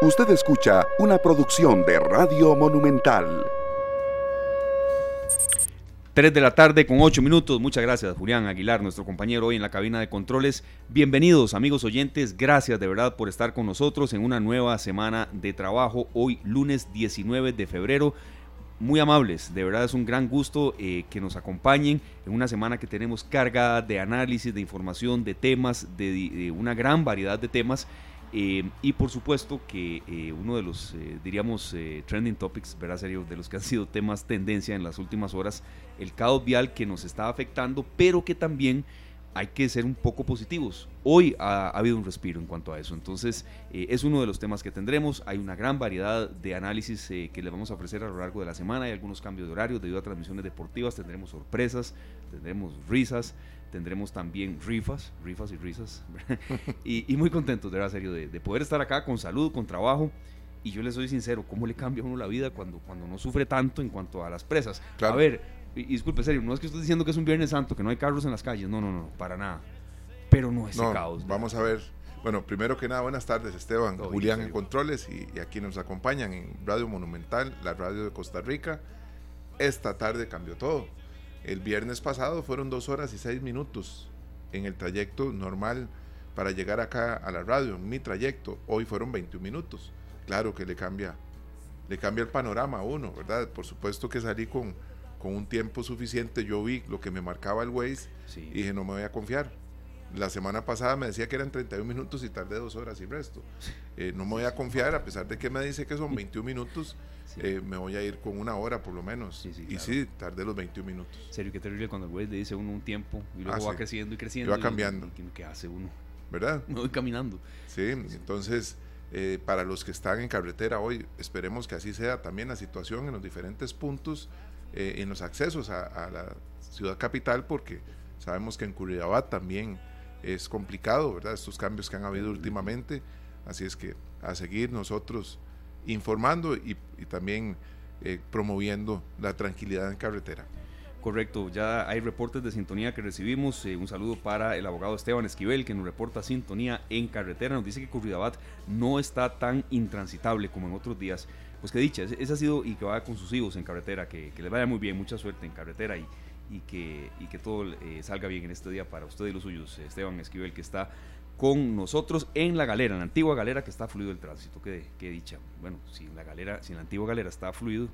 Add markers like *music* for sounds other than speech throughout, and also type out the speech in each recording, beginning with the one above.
Usted escucha una producción de Radio Monumental. 3 de la tarde con 8 minutos. Muchas gracias, Julián Aguilar, nuestro compañero hoy en la cabina de controles. Bienvenidos, amigos oyentes. Gracias de verdad por estar con nosotros en una nueva semana de trabajo. Hoy, lunes 19 de febrero. Muy amables, de verdad es un gran gusto eh, que nos acompañen en una semana que tenemos cargada de análisis, de información, de temas, de una gran variedad de temas eh, y por supuesto que eh, uno de los, eh, diríamos, trending topics, ¿verdad? Serio, de los que han sido temas tendencia en las últimas horas, el caos vial que nos está afectando, pero que también hay que ser un poco positivos. Hoy ha, habido un respiro en cuanto a eso, entonces es uno de los temas que tendremos. Hay una gran variedad de análisis que le vamos a ofrecer a lo largo de la semana. Hay algunos cambios de horario debido a transmisiones deportivas, tendremos sorpresas, tendremos risas tendremos también rifas, rifas y risas, *laughs* y, muy contentos, de verdad, serio, de, poder estar acá con salud, con trabajo. Y yo les soy sincero, ¿cómo le cambia a uno la vida cuando, cuando no sufre tanto en cuanto a las presas? A ver, y, disculpe, serio, no es que estoy diciendo que es un Viernes Santo, que no hay carros en las calles, no, no, no, para nada. Pero no es no, caos. Vamos a ver. Bueno, primero que nada, buenas tardes, Esteban, Julián en Controles y, y aquí nos acompañan en Radio Monumental, la radio de Costa Rica. Esta tarde cambió todo el viernes pasado fueron dos horas y seis minutos en el trayecto normal para llegar acá a la radio. En mi trayecto, hoy fueron 21 minutos. Claro que le cambia, le cambia el panorama a uno, ¿verdad? Por supuesto que salí con, con un tiempo suficiente. Yo vi lo que me marcaba el Waze y dije, no me voy a confiar. La semana pasada me decía que eran 31 minutos y tardé dos horas y resto. Eh, no me voy a confiar, a pesar de que me dice que son 21 minutos eh, me voy a ir con una hora por lo menos. y sí, tardé los 21 minutos. Serio, qué terrible cuando el güey le dice uno un tiempo y luego ah, va creciendo y creciendo. Y va cambiando. ¿Qué hace uno? ¿Verdad? *laughs* Me voy caminando. Sí, entonces eh, para los que están en carretera hoy, esperemos que así sea también la situación en los diferentes puntos, eh, en los accesos a, la ciudad capital, porque sabemos que en Curridabat también es complicado, ¿verdad? Estos cambios que han habido últimamente. Así es que a seguir nosotros informando y, también eh, promoviendo la tranquilidad en carretera. Correcto, ya hay reportes de sintonía que recibimos. Eh, un saludo para el abogado Esteban Esquivel, que nos reporta sintonía en carretera. Nos dice que Curridabat no está tan intransitable como en otros días. Pues que dicha, ese ha sido y que vaya con sus hijos en carretera, que, que les vaya muy bien, mucha suerte en carretera y, y, que, y que todo eh, salga bien en este día para usted y los suyos. Esteban Esquivel, que está con nosotros en la galera, en la antigua galera que está fluido el tránsito, que, dicha. Bueno, si la galera, si en la antigua galera está fluido,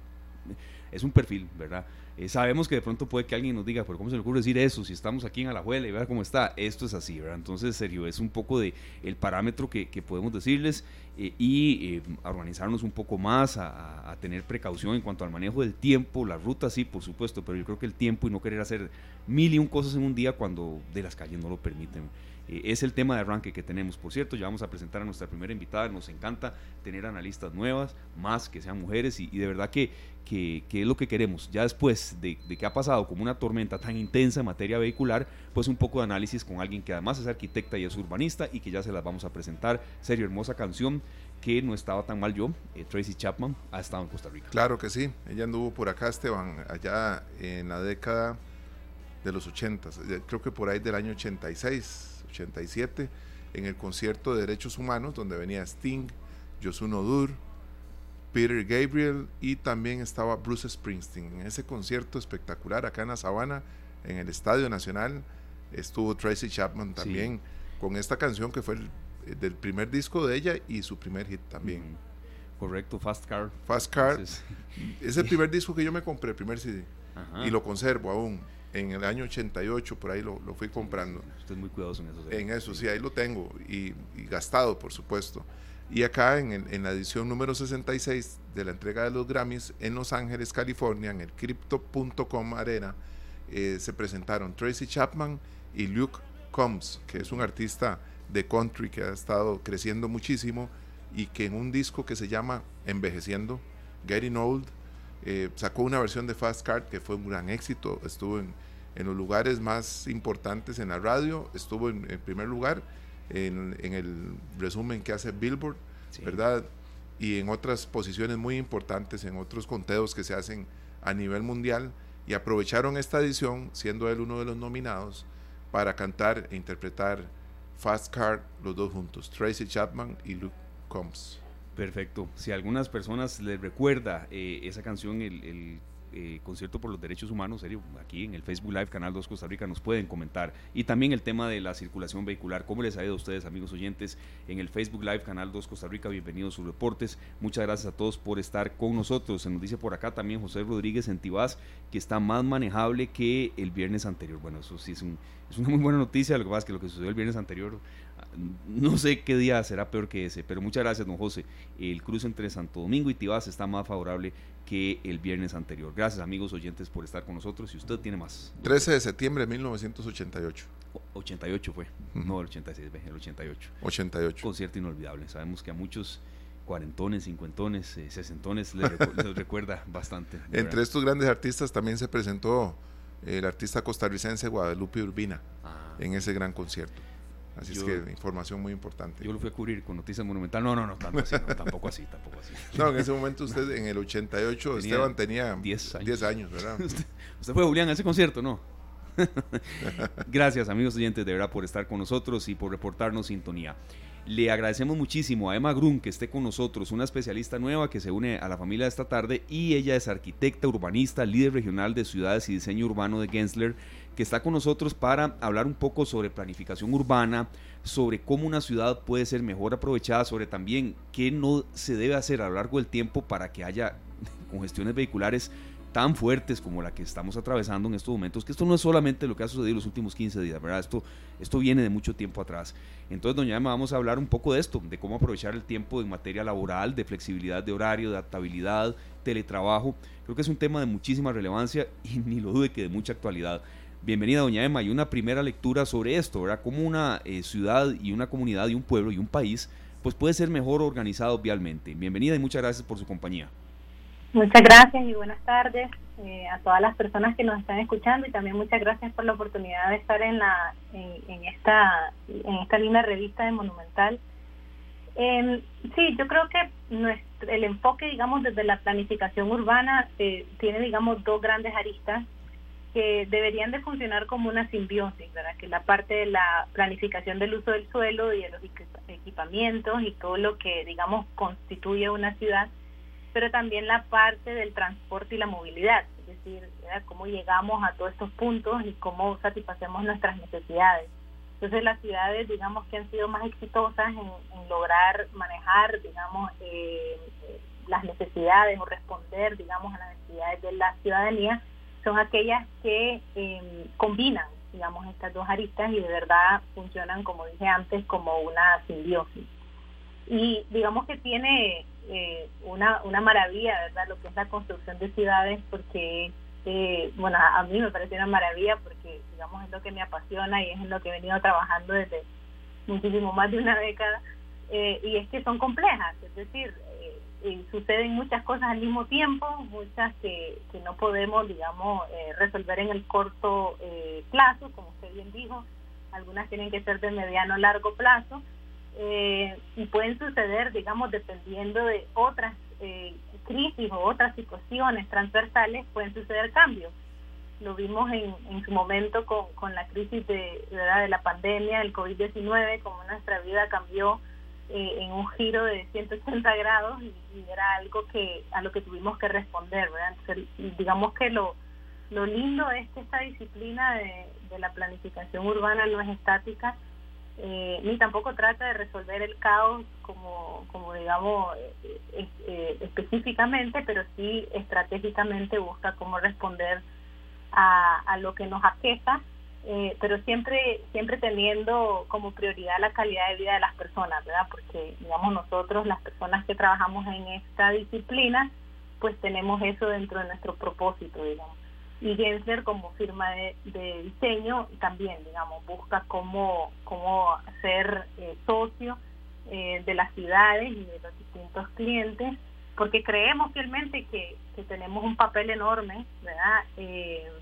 es un perfil, ¿verdad? Eh, sabemos que de pronto puede que alguien nos diga, pero ¿cómo se le ocurre decir eso? Si estamos aquí en Alajuela y vea cómo está, esto es así, ¿verdad? Entonces, serio, es un poco de el parámetro que, podemos decirles eh, y eh, organizarnos un poco más, a, a, tener precaución en cuanto al manejo del tiempo, la ruta sí, por supuesto, pero yo creo que el tiempo y no querer hacer mil y un cosas en un día cuando de las calles no lo permiten. Eh, es el tema de arranque que tenemos. Por cierto, ya vamos a presentar a nuestra primera invitada. Nos encanta tener analistas nuevas, más que sean mujeres, y, de verdad que, que, es lo que queremos. Ya después de, que ha pasado como una tormenta tan intensa en materia vehicular, pues un poco de análisis con alguien que además es arquitecta y es urbanista y que ya se las vamos a presentar. Serio, hermosa canción que no estaba tan mal yo, eh, Tracy Chapman, ha estado en Costa Rica. Claro que sí, ella anduvo por acá, Esteban, allá en la década de los 80, eh, creo que por ahí del año 86 87, en el concierto de Derechos Humanos, donde venía Sting, Yosun Odur, Peter Gabriel y también estaba Bruce Springsteen. En ese concierto espectacular acá en la Sabana, en el Estadio Nacional, estuvo Tracy Chapman también con esta canción que fue el, eh, del primer disco de ella y su primer hit también. Correcto, Fast Car. Fast Car. Es el *laughs* primer disco que yo me compré, el primer CD. Y lo conservo aún en el año 88, por ahí lo, fui comprando. Usted es muy cuidadoso en eso. En eso, sí, ahí lo tengo y, gastado, por supuesto. Y acá en, en, la edición número 66 de la entrega de los Grammys en Los Ángeles, California, en el Crypto.com Arena, eh, se presentaron Tracy Chapman y Luke Combs, que es un artista de country que ha estado creciendo muchísimo y que en un disco que se llama Envejeciendo, Getting Old, eh, sacó una versión de Fast Card que fue un gran éxito, estuvo en, en los lugares más importantes en la radio, estuvo en, primer lugar en, en, el resumen que hace Billboard, ¿verdad? Y en otras posiciones muy importantes, en otros conteos que se hacen a nivel mundial, y aprovecharon esta edición, siendo él uno de los nominados, para cantar e interpretar Fast Car los dos juntos, Tracy Chapman y Luke Combs. Perfecto. Si a algunas personas les recuerda eh, esa canción, el eh, concierto por los derechos humanos, serio, aquí en el Facebook Live Canal 2 Costa Rica nos pueden comentar. Y también el tema de la circulación vehicular, ¿cómo les ha ido a ustedes, amigos oyentes, en el Facebook Live Canal 2 Costa Rica? Bienvenidos a sus reportes. Muchas gracias a todos por estar con nosotros. Se nos dice por acá también José Rodríguez en Tibás que está más manejable que el viernes anterior. Bueno, eso sí es, es una muy buena noticia. Lo que pasa es que lo que sucedió el viernes anterior no sé qué día será peor que ese, pero muchas gracias, don José. El cruce entre Santo Domingo y Tibás está más favorable que el viernes anterior. Gracias, amigos oyentes, por estar con nosotros. Y usted tiene más. 13 de septiembre de 1988. 88 fue, no el 86, el 88. 88. Concierto inolvidable. Sabemos que a muchos cuarentones, cincuentones, eh, sesentones les, *laughs* recuerda bastante. Entre estos grandes artistas también se presentó el artista costarricense Guadalupe Urbina ah. en ese gran concierto. Así es que información muy importante. Yo lo fui a cubrir con Noticias Monumental. No, no, no, así, tampoco así, tampoco así. *laughs* No, en ese momento usted, en el 88, Esteban tenía 10 años. años, ¿verdad? *laughs* usted, fue, Julián, a ese concierto, ¿no? *laughs* Gracias, amigos oyentes, de verdad, por estar con nosotros y por reportarnos sintonía. Le agradecemos muchísimo a Emma Grun que esté con nosotros, una especialista nueva que se une a la familia esta tarde y ella es arquitecta urbanista, líder regional de ciudades y diseño urbano de Gensler que está con nosotros para hablar un poco sobre planificación urbana, sobre cómo una ciudad puede ser mejor aprovechada, sobre también qué no se debe hacer a lo largo del tiempo para que haya *laughs* congestiones vehiculares tan fuertes como la que estamos atravesando en estos momentos, que esto no es solamente lo que ha sucedido en los últimos 15 días, ¿verdad? Esto, esto viene de mucho tiempo atrás. Entonces, doña Emma, vamos a hablar un poco de esto, de cómo aprovechar el tiempo en materia laboral, de flexibilidad de horario, de adaptabilidad, teletrabajo. Creo que es un tema de muchísima relevancia y *laughs* ni lo dude que de mucha actualidad. Bienvenida, doña Emma, y una primera lectura sobre esto, ¿verdad? Cómo una eh, ciudad y una comunidad y un pueblo y un país pues puede ser mejor organizado vialmente. Bienvenida y muchas gracias por su compañía. Muchas gracias y buenas tardes eh, a todas las personas que nos están escuchando y también muchas gracias por la oportunidad de estar en la en, esta en esta linda revista de Monumental. Em, sí, yo creo que nuestro, el enfoque, digamos, desde la planificación urbana eh, tiene, digamos, dos grandes aristas que deberían de funcionar como una simbiosis, ¿verdad? Que la parte de la planificación del uso del suelo y de los equipamientos y todo lo que, digamos, constituye una ciudad, pero también la parte del transporte y la movilidad, es decir, cómo llegamos a todos estos puntos y cómo satisfacemos nuestras necesidades. Entonces las ciudades, digamos, que han sido más exitosas en, lograr manejar, digamos, eh, las necesidades o responder, digamos, a las necesidades de la ciudadanía, son aquellas que em, combinan, digamos, estas dos aristas y de verdad funcionan, como dije antes, como una simbiosis. Y digamos que tiene eh, una, una maravilla, ¿verdad? Lo que es la construcción de ciudades, porque, eh, bueno, a mí me parece una maravilla porque, digamos, es lo que me apasiona y es en lo que he venido trabajando desde muchísimo más de una década. Eh, y es que son complejas, es decir, suceden muchas cosas al mismo tiempo, muchas que, que no podemos, digamos, eh, resolver en el corto eh, plazo, como usted bien dijo, algunas tienen que ser de mediano largo plazo, eh, y pueden suceder, digamos, dependiendo de otras crisis o otras situaciones transversales, pueden suceder cambios. Lo vimos en, en su momento con, con la crisis de, de la pandemia, el COVID-19, como nuestra vida cambió eh, en un giro de 180 grados y, era algo que a lo que tuvimos que responder, ¿verdad? digamos que lo, lo lindo es que esta disciplina de, la planificación urbana no es estática, eh, ni tampoco trata de resolver el caos como, como digamos, eh, específicamente, pero sí estratégicamente busca cómo responder a, a lo que nos aqueja eh, pero siempre siempre teniendo como prioridad la calidad de vida de las personas, ¿verdad? Porque, digamos, nosotros, las personas que trabajamos en esta disciplina, pues tenemos eso dentro de nuestro propósito, digamos. Y Gensler como firma de, diseño también, digamos, busca cómo, cómo ser eh, socio eh, de las ciudades y de los distintos clientes, porque creemos fielmente que, que tenemos un papel enorme, ¿verdad?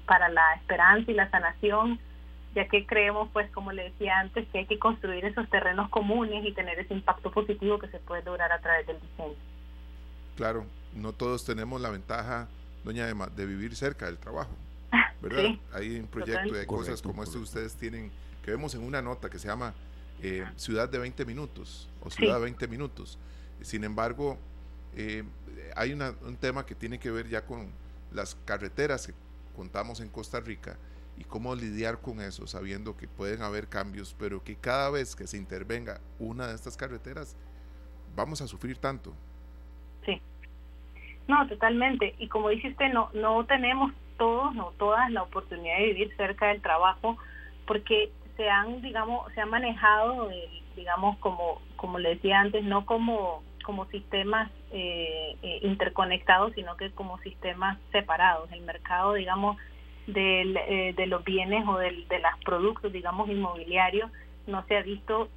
para la esperanza y la sanación ya que creemos, pues como le decía antes, que hay que construir esos terrenos comunes y tener ese impacto positivo que se puede lograr a través del diseño. Claro, no todos tenemos la ventaja, doña Emma, de vivir cerca del trabajo, *laughs* ¿verdad? hay un proyecto de cosas como este ustedes tienen, que vemos en una nota que se llama eh, Ciudad de 20 Minutos o Ciudad de 20 Minutos. Sin embargo, eh, hay un tema que tiene que ver ya con las carreteras que contamos en Costa Rica y cómo lidiar con eso, sabiendo que pueden haber cambios, pero que cada vez que se intervenga una de estas carreteras, vamos a sufrir tanto. Sí, no, totalmente. Y como dice usted, no, no tenemos todos, no todas la oportunidad de vivir cerca del trabajo, porque se han, digamos, se han manejado, digamos, como, como le decía antes, no como como sistemas eh, eh, interconectados, sino que como sistemas separados. El mercado, digamos, eh, de los bienes o de los productos, digamos, inmobiliarios, no se ha visto,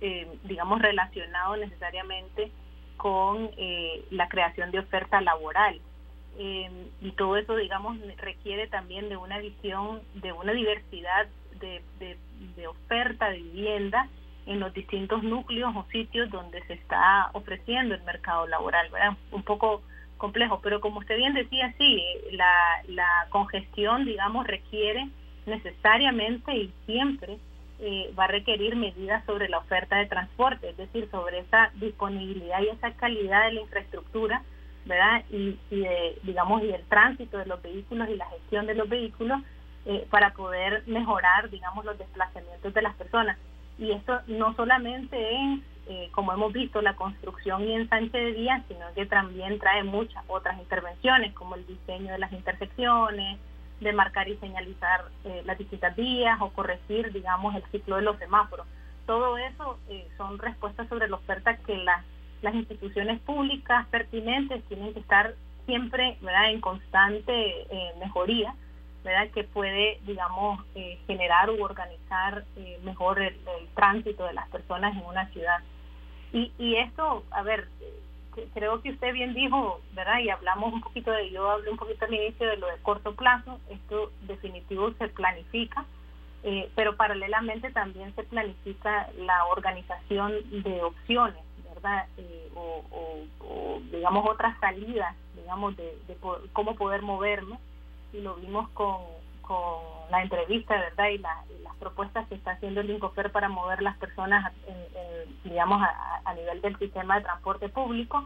digamos, relacionado necesariamente con la creación de oferta laboral. y todo eso, digamos, requiere también de una visión, de una diversidad de, de, de oferta de vivienda en los distintos núcleos o sitios donde se está ofreciendo el mercado laboral, ¿verdad? Un poco complejo, pero como usted bien decía, sí, la, la congestión, digamos, requiere necesariamente y siempre eh, va a requerir medidas sobre la oferta de transporte, es decir, sobre esa disponibilidad y esa calidad de la infraestructura, ¿verdad? Y, de, digamos, y el tránsito de los vehículos y la gestión de los vehículos eh, para poder mejorar, digamos, los desplazamientos de las personas. Y esto no solamente es, eh, como hemos visto, la construcción y ensanche de vías, sino que también trae muchas otras intervenciones, como el diseño de las intersecciones, de marcar y señalizar eh, las distintas vías o corregir, digamos, el ciclo de los semáforos. Todo eso eh, son respuestas sobre la oferta que las, instituciones públicas pertinentes tienen que estar siempre ¿verdad? en constante mejoría ¿verdad? que puede, digamos, generar u organizar mejor el, tránsito de las personas en una ciudad. Y, y esto, a ver, creo que usted bien dijo, ¿verdad? Y hablamos un poquito de, yo hablé un poquito al inicio de lo de corto plazo, esto definitivo se planifica, eh, pero paralelamente también se planifica la organización de opciones, ¿verdad? o, o, digamos, otras salidas, digamos, de, de cómo poder movernos y lo vimos con, con la entrevista, ¿verdad? Y, las propuestas que está haciendo el INCOFER para mover las personas, digamos, a, nivel del sistema de transporte público.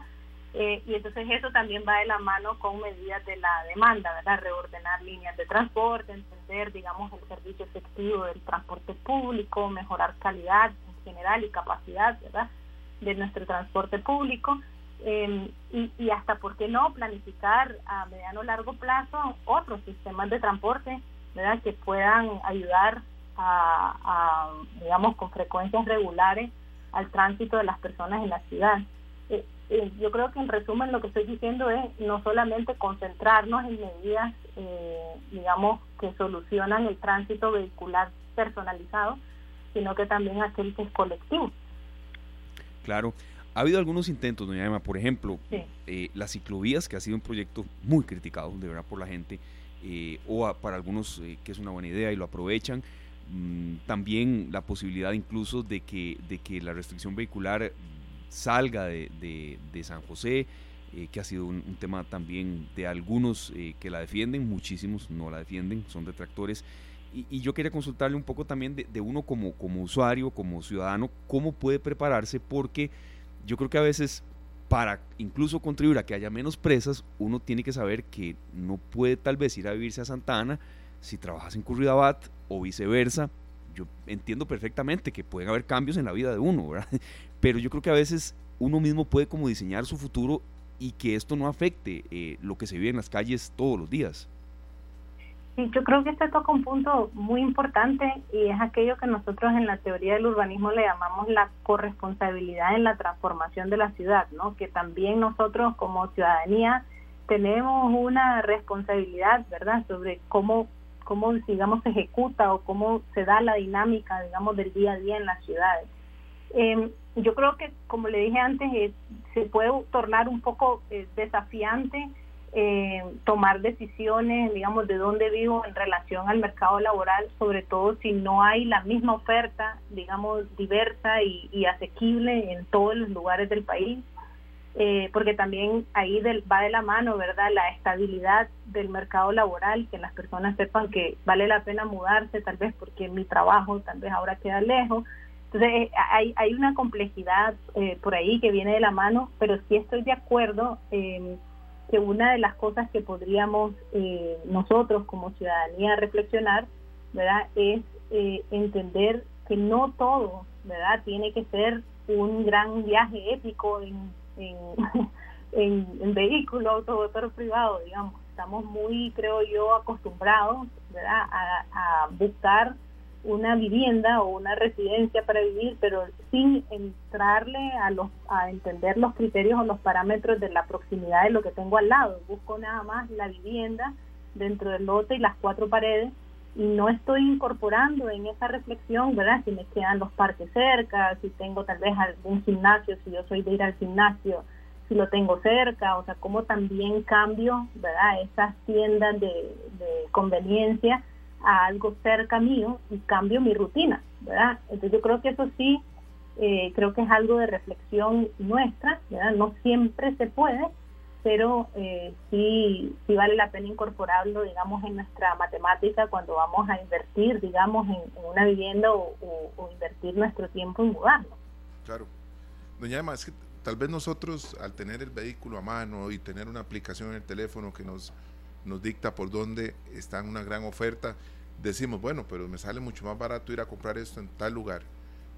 Eh, y entonces eso también va de la mano con medidas de la demanda, ¿verdad? Reordenar líneas de transporte, entender, digamos, el servicio efectivo del transporte público, mejorar calidad en general y capacidad, ¿verdad? De nuestro transporte público. Em, y, hasta, ¿por qué no?, planificar a mediano o largo plazo otros sistemas de transporte, ¿verdad?, que puedan ayudar a, digamos, con frecuencias regulares al tránsito de las personas en la ciudad. Eh, eh, yo creo que en resumen lo que estoy diciendo es no solamente concentrarnos en medidas, eh, digamos, que solucionan el tránsito vehicular personalizado, sino que también aquel que es colectivo. Claro. Ha habido algunos intentos, doña Emma, por ejemplo, eh, las ciclovías, que ha sido un proyecto muy criticado, de verdad, por la gente, eh, o para algunos eh, que es una buena idea y lo aprovechan. Mm, también la posibilidad incluso de que, de que la restricción vehicular salga de, de, San José, que ha sido un, tema también de algunos que la defienden, muchísimos no la defienden, son detractores. Y, y yo quería consultarle un poco también de, de uno como, como usuario, como ciudadano, cómo puede prepararse, porque yo creo que a veces para incluso contribuir a que haya menos presas, uno tiene que saber que no puede tal vez ir a vivirse a Santa Ana si trabajas en Curridabat o viceversa. Yo entiendo perfectamente que pueden haber cambios en la vida de uno, ¿verdad? *laughs* Pero yo creo que a veces uno mismo puede como diseñar su futuro y que esto no afecte eh, lo que se vive en las calles todos los días. Sí, yo creo que este toca un punto muy importante y es aquello que nosotros en la teoría del urbanismo le llamamos la corresponsabilidad en la transformación de la ciudad, ¿no? Que también nosotros como ciudadanía tenemos una responsabilidad, ¿verdad?, sobre cómo cómo digamos se ejecuta o cómo se da la dinámica, digamos, del día a día en las ciudades. Eh, yo creo que, como le dije antes, eh, se puede tornar un poco eh, desafiante eh, tomar decisiones, digamos, de dónde vivo en relación al mercado laboral, sobre todo si no hay la misma oferta, digamos, diversa y, asequible en todos los lugares del país, eh, porque también ahí va de la mano, ¿verdad?, la estabilidad del mercado laboral, que las personas sepan que vale la pena mudarse, tal vez porque mi trabajo tal vez ahora queda lejos, Entonces, hay, hay una complejidad por ahí que viene de la mano, pero sí estoy de acuerdo eh, que una de las cosas que podríamos eh, nosotros como ciudadanía reflexionar, ¿verdad? Es eh, entender que no todo, ¿verdad? Tiene que ser un gran viaje épico en, en, *laughs* en, vehículo automotor privado, digamos. Estamos muy, creo yo, acostumbrados, ¿verdad? A, a buscar una vivienda o una residencia para vivir, pero sin entrarle a los a entender los criterios o los parámetros de la proximidad de lo que tengo al lado. Busco nada más la vivienda dentro del lote y las cuatro paredes y no estoy incorporando en esa reflexión, ¿verdad? Si me quedan los parques cerca, si tengo tal vez algún gimnasio, si yo soy de ir al gimnasio, si lo tengo cerca, o sea, cómo también cambio, ¿verdad? Esas tiendas de, de conveniencia a algo cerca mío y cambio mi rutina, ¿verdad? Entonces yo creo que eso sí, eh, creo que es algo de reflexión nuestra, ¿verdad? No siempre se puede, pero eh, sí, sí vale la pena incorporarlo, digamos, en nuestra matemática cuando vamos a invertir, digamos, en, una vivienda o, invertir nuestro tiempo en mudarnos. Claro. Doña Emma, es que tal vez nosotros al tener el vehículo a mano y tener una aplicación en el teléfono que nos nos dicta por dónde está una gran oferta, decimos, bueno, pero me sale mucho más barato ir a comprar esto en tal lugar.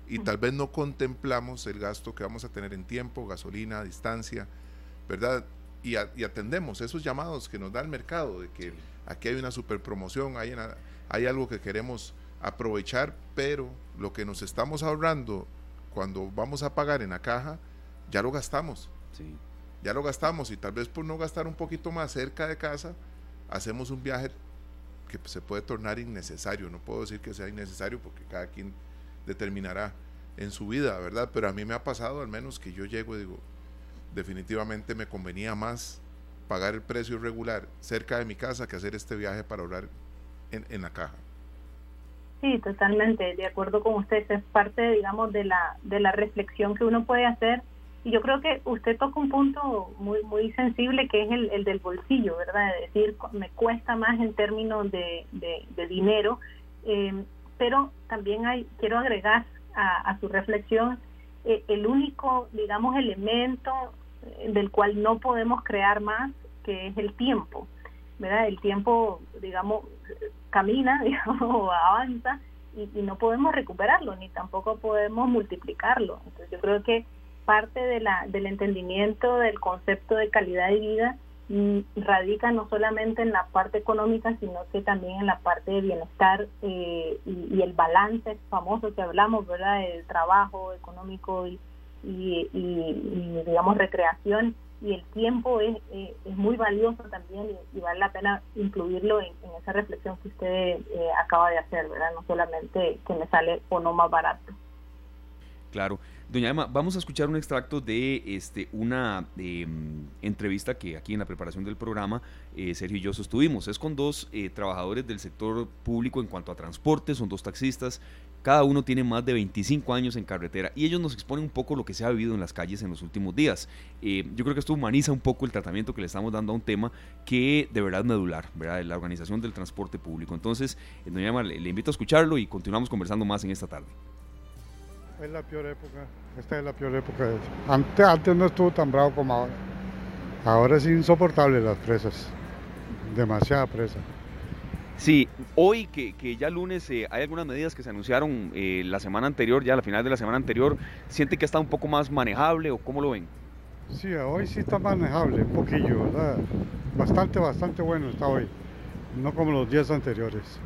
Y tal vez no contemplamos el gasto que vamos a tener en tiempo, gasolina, distancia, ¿verdad? Y, atendemos esos llamados que nos da el mercado, de que aquí hay una super promoción, hay, hay algo que queremos aprovechar, pero lo que nos estamos ahorrando cuando vamos a pagar en la caja, ya lo gastamos. Sí. Ya lo gastamos y tal vez por no gastar un poquito más cerca de casa, hacemos un viaje que se puede tornar innecesario. No puedo decir que sea innecesario porque cada quien determinará en su vida, ¿verdad? Pero a mí me ha pasado al menos que yo llego y digo, definitivamente me convenía más pagar el precio regular cerca de mi casa que hacer este viaje para ahorrar en, en la caja. Sí, totalmente, de acuerdo con usted, es parte, digamos, de la, de la reflexión que uno puede hacer y yo creo que usted toca un punto muy muy sensible que es el, del bolsillo, ¿verdad? Es decir, me cuesta más en términos de, de, dinero, eh, pero también hay quiero agregar a, su reflexión eh, el único, digamos, elemento eh, del cual no podemos crear más, que es el tiempo, ¿verdad? El tiempo, digamos, camina, *laughs* digamos, avanza y, y no podemos recuperarlo, ni tampoco podemos multiplicarlo. Entonces yo creo que parte de la, del entendimiento del concepto de calidad de vida mm, radica no solamente en la parte económica, sino que también en la parte de bienestar eh, y, el balance famoso que hablamos, ¿verdad? El trabajo económico y, y, digamos, recreación. Y el tiempo es, eh, es muy valioso también y, vale la pena incluirlo en, esa reflexión que usted eh, acaba de hacer, ¿verdad? No solamente que me sale o no más barato. Claro. Doña Emma, vamos a escuchar un extracto de este, una em, entrevista que aquí en la preparación del programa eh, Sergio y yo sostuvimos. Es con dos eh, trabajadores del sector público en cuanto a transporte, son dos taxistas. Cada uno tiene más de 25 años en carretera y ellos nos exponen un poco lo que se ha vivido en las calles en los últimos días. Eh, yo creo que esto humaniza un poco el tratamiento que le estamos dando a un tema que de verdad es medular, ¿verdad? la organización del transporte público. Entonces, doña Emma, le invito a escucharlo y continuamos conversando más en esta tarde. Es la peor época, esta es la peor época. Antes, antes no estuvo tan bravo como ahora. Ahora es insoportable las presas, demasiada presa. Sí, hoy que, que ya lunes eh, hay algunas medidas que se anunciaron eh, la semana anterior, ya a la final de la semana anterior, ¿siente que está un poco más manejable o cómo lo ven? Sí, hoy sí está manejable, un poquillo, ¿verdad? Bastante, bastante bueno está hoy, no como los días anteriores.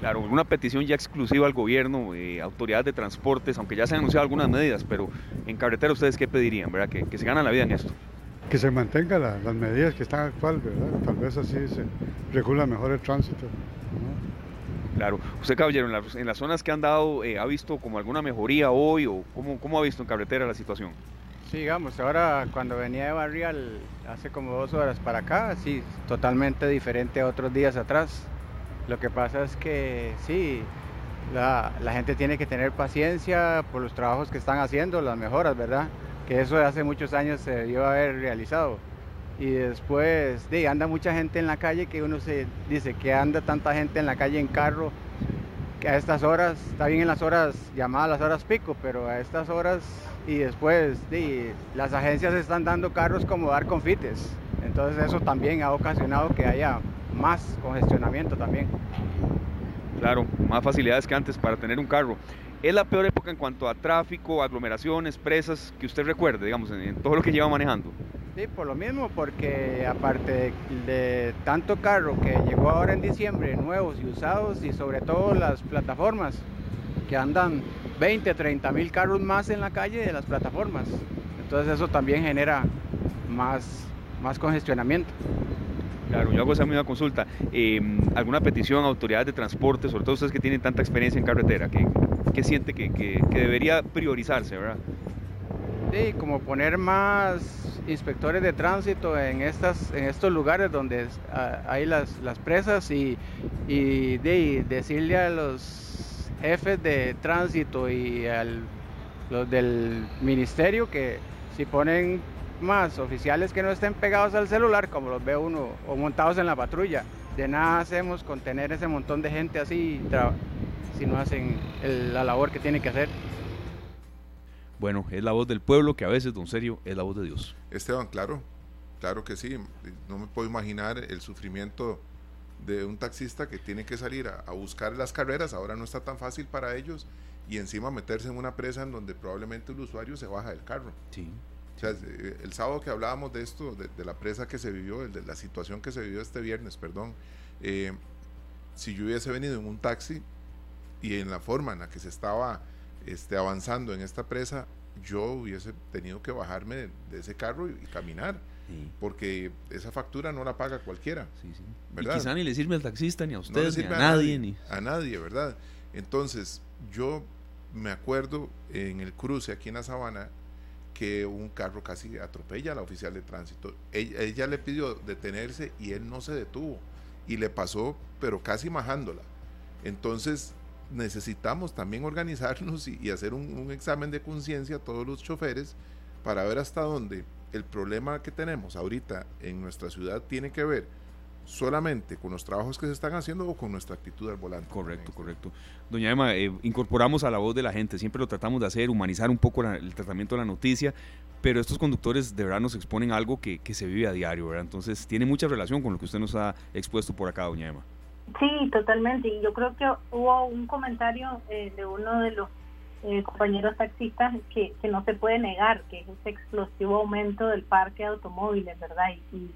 Claro, una petición ya exclusiva al gobierno, eh, autoridades de transportes, aunque ya se han anunciado algunas medidas, pero en carretera ustedes qué pedirían, ¿verdad? Que, se ganan la vida en esto. Que se mantengan las medidas que están actuales, ¿verdad? Tal vez así se regula mejor el tránsito. Claro. ¿Usted, caballero, en, las zonas que han dado, eh, ha visto como alguna mejoría hoy o cómo, cómo ha visto en carretera la situación? Sí, digamos, ahora cuando venía de Barrial hace como dos horas para acá, sí, totalmente diferente a otros días atrás. Lo que pasa es que sí, la, gente tiene que tener paciencia por los trabajos que están haciendo, las mejoras, ¿verdad? Que eso de hace muchos años se debió haber realizado. Y después, de, anda mucha gente en la calle que uno se dice que anda tanta gente en la calle en carro. que a estas horas, está bien en las horas llamadas las horas pico, pero a estas horas y después las agencias están dando carros como dar confites. Entonces eso también ha ocasionado que haya más congestionamiento también. Claro, más facilidades que antes para tener un carro. ¿Es la peor época en cuanto a tráfico, aglomeraciones, presas que usted recuerde, digamos, en, todo lo que lleva manejando? Sí, por lo mismo, porque aparte de, tanto carro que llegó ahora en diciembre, nuevos y usados, y sobre todo las plataformas, que andan 20, 30 mil carros más en la calle de las plataformas. Entonces eso también genera más, más congestionamiento. Claro, yo hago esa misma consulta. Em, ¿Alguna petición a autoridades de transporte, sobre todo ustedes que tienen tanta experiencia en carretera, que, siente que, que, debería priorizarse, verdad? Sí, como poner más inspectores de tránsito en estas en estos lugares donde hay las, presas y, y de, decirle a los jefes de tránsito y a los del ministerio que si ponen más oficiales que no estén pegados al celular, como los ve uno, o montados en la patrulla. De nada hacemos con tener ese montón de gente así si no hacen la labor que tienen que hacer. Bueno, es la voz del pueblo que a veces, don Serio, es la voz de Dios. Esteban, claro, claro que sí. No me puedo imaginar el sufrimiento de un taxista que tiene que salir a, a buscar las carreras. Ahora no está tan fácil para ellos y encima meterse en una presa en donde probablemente el usuario se baja del carro. Sí. O sea, eh, el sábado que hablábamos de esto, de, la presa que se vivió, de la situación que se vivió este viernes, perdón, eh, si yo hubiese venido en un taxi y en la forma en la que se estaba este, avanzando en esta presa, yo hubiese tenido que bajarme de, ese carro y, caminar. Porque esa factura no la paga cualquiera. Sí, sí. ¿verdad? Y quizá ni le sirve al taxista, ni a usted, ni a, nadie. Ni... A nadie, ¿verdad? Entonces, yo me acuerdo en el cruce aquí en la sabana, que un carro casi atropella a la oficial de tránsito. Ella, le pidió detenerse y él no se detuvo y le pasó, pero casi majándola. Entonces necesitamos también organizarnos y, hacer un, un, examen de conciencia a todos los choferes para ver hasta dónde el problema que tenemos ahorita en nuestra ciudad tiene que ver solamente con los trabajos que se están haciendo o con nuestra actitud al volante. Correcto, correcto. Doña Emma, eh, incorporamos a la voz de la gente, siempre lo tratamos de hacer, humanizar un poco el tratamiento de la noticia, pero estos conductores de verdad nos exponen algo que, se vive a diario, ¿verdad? Entonces tiene mucha relación con lo que usted nos ha expuesto por acá, doña Emma. Sí, totalmente. Y yo creo que hubo un comentario eh, de uno de los eh, compañeros taxistas que, que no se puede negar, que es ese explosivo aumento del parque de automóviles, ¿verdad? y y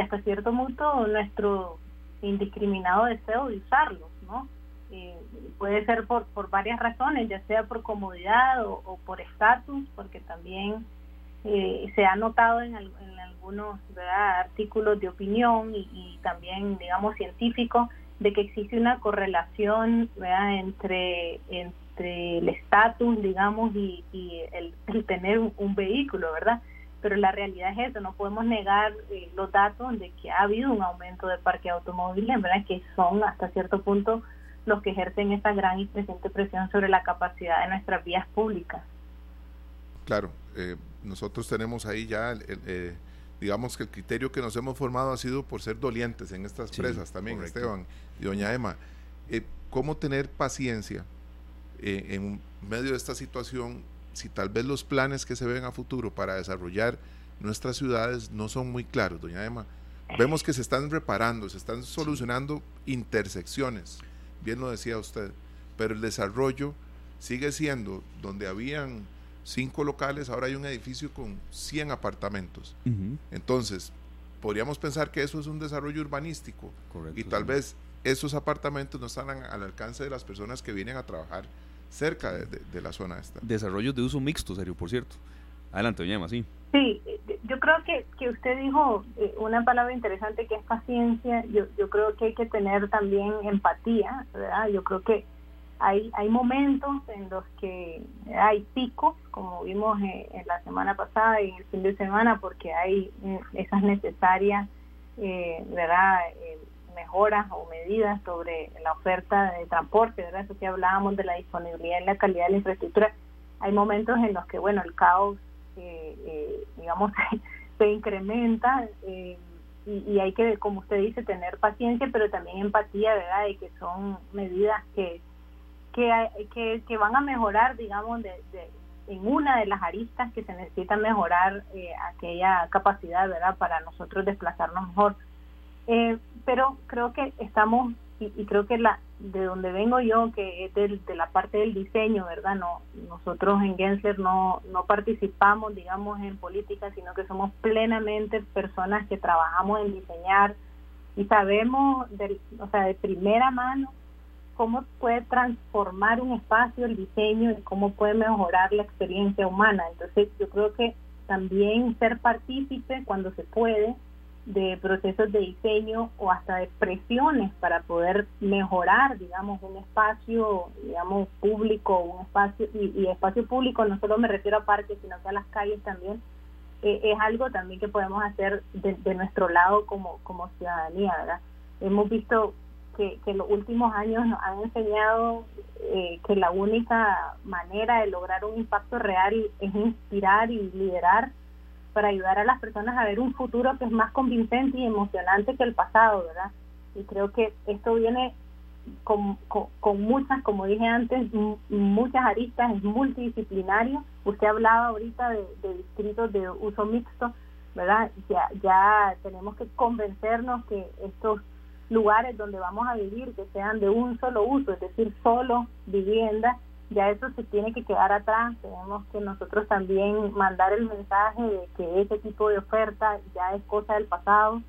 hasta cierto punto nuestro indiscriminado deseo de usarlos, ¿no? Eh, puede ser por, por varias razones, ya sea por comodidad o, por estatus, porque también eh, se ha notado en, algunos artículos de opinión y, también, digamos, científicos, de que existe una correlación entre, entre el estatus, digamos, y, el, tener un vehículo, ¿verdad? Pero la realidad es eso, no podemos negar eh, los datos de que ha habido un aumento de parque automóvil, en verdad que son hasta cierto punto los que ejercen esta gran y creciente presión sobre la capacidad de nuestras vías públicas. Claro, eh, nosotros tenemos ahí ya, eh, digamos que el criterio que nos hemos formado ha sido por ser dolientes en estas presas también, Esteban y doña Emma. ¿Cómo tener paciencia en medio de esta situación si tal vez los planes que se ven a futuro para desarrollar nuestras ciudades no son muy claros, doña Emma. Vemos que se están reparando, se están solucionando intersecciones, bien lo decía usted, pero el desarrollo sigue siendo donde habían cinco locales, ahora hay un edificio con 100 apartamentos. Entonces, podríamos pensar que eso es un desarrollo urbanístico y tal vez esos apartamentos no están al alcance de las personas que vienen a trabajar cerca de, la zona esta. Desarrollos de uso mixto, serio, por cierto. Adelante, doña Emma, sí. Sí, yo creo que, que usted dijo eh, una palabra interesante que es paciencia. Yo, yo creo que hay que tener también empatía, ¿verdad? Yo creo que hay, hay momentos en los que hay picos, como vimos eh, en, la semana pasada y en el fin de semana, porque hay mm, esas necesarias, eh, ¿verdad? Mejoras o medidas sobre la oferta de transporte, ¿verdad? Eso que hablábamos de la disponibilidad y la calidad de la infraestructura. Hay momentos en los que, bueno, el caos, eh, eh, digamos, *laughs* se incrementa eh, y, hay que, como usted dice, tener paciencia, pero también empatía, ¿verdad? De que son medidas que, que, que, van a mejorar, digamos, de, en una de las aristas que se necesita mejorar eh, aquella capacidad, ¿verdad?, para nosotros desplazarnos mejor. Pero creo que estamos, y, creo que la de donde vengo yo, que es de la parte del diseño, ¿verdad? No, nosotros en Gensler no, no participamos, digamos, en política, sino que somos plenamente personas que trabajamos en diseñar y sabemos, de, o sea, de primera mano cómo puede transformar un espacio, el diseño y cómo puede mejorar la experiencia humana. Entonces yo creo que también ser partícipe cuando se puede de procesos de diseño o hasta de presiones para poder mejorar, digamos, un espacio, digamos, público, un espacio, y, espacio público no solo me refiero a parques, sino que a las calles también, eh, es algo también que podemos hacer de, de, nuestro lado como, como ciudadanía, ¿verdad? Hemos visto que, que los últimos años nos han enseñado eh, que la única manera de lograr un impacto real es inspirar y liderar para ayudar a las personas a ver un futuro que es más convincente y emocionante que el pasado, ¿verdad? Y creo que esto viene con, con, muchas, como dije antes, muchas aristas, es multidisciplinario. Usted hablaba ahorita de, de distritos de uso mixto, ¿verdad? Ya, ya tenemos que convencernos que estos lugares donde vamos a vivir que sean de un solo uso, es decir, solo vivienda, ya eso se tiene que quedar atrás. Tenemos que nosotros también mandar el mensaje de que ese tipo de oferta ya es cosa del pasado,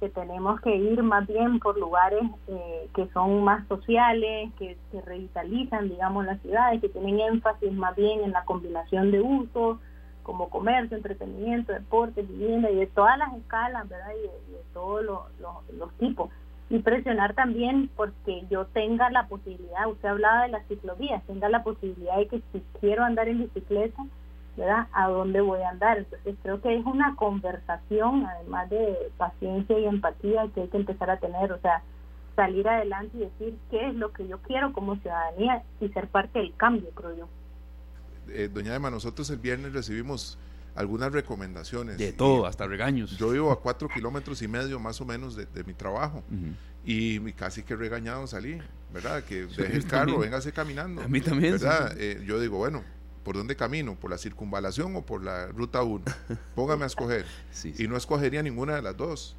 que tenemos que ir más bien por lugares eh, que son más sociales, que, que revitalizan, digamos, las ciudades, que tienen énfasis más bien en la combinación de usos, como comercio, entretenimiento, deporte, vivienda y de todas las escalas, ¿verdad? Y de, todos los tipos y presionar también porque yo tenga la posibilidad, usted hablaba de las ciclovías, tenga la posibilidad de que si quiero andar en bicicleta, ¿verdad? ¿A dónde voy a andar? Entonces creo que es una conversación, además de paciencia y empatía que hay que empezar a tener, o sea, salir adelante y decir qué es lo que yo quiero como ciudadanía y ser parte del cambio, creo yo. Eh, doña Emma, nosotros el viernes recibimos algunas recomendaciones. De todo, hasta regaños. Yo vivo a cuatro kilómetros y medio más o menos de, mi trabajo y casi que regañado salí, ¿verdad? Que deje el *laughs* carro, véngase caminando. A mí también. ¿verdad? Eh, yo digo, bueno, ¿por dónde camino? ¿Por la circunvalación o por la ruta 1? Póngame a escoger. *laughs* Y no escogería ninguna de las dos.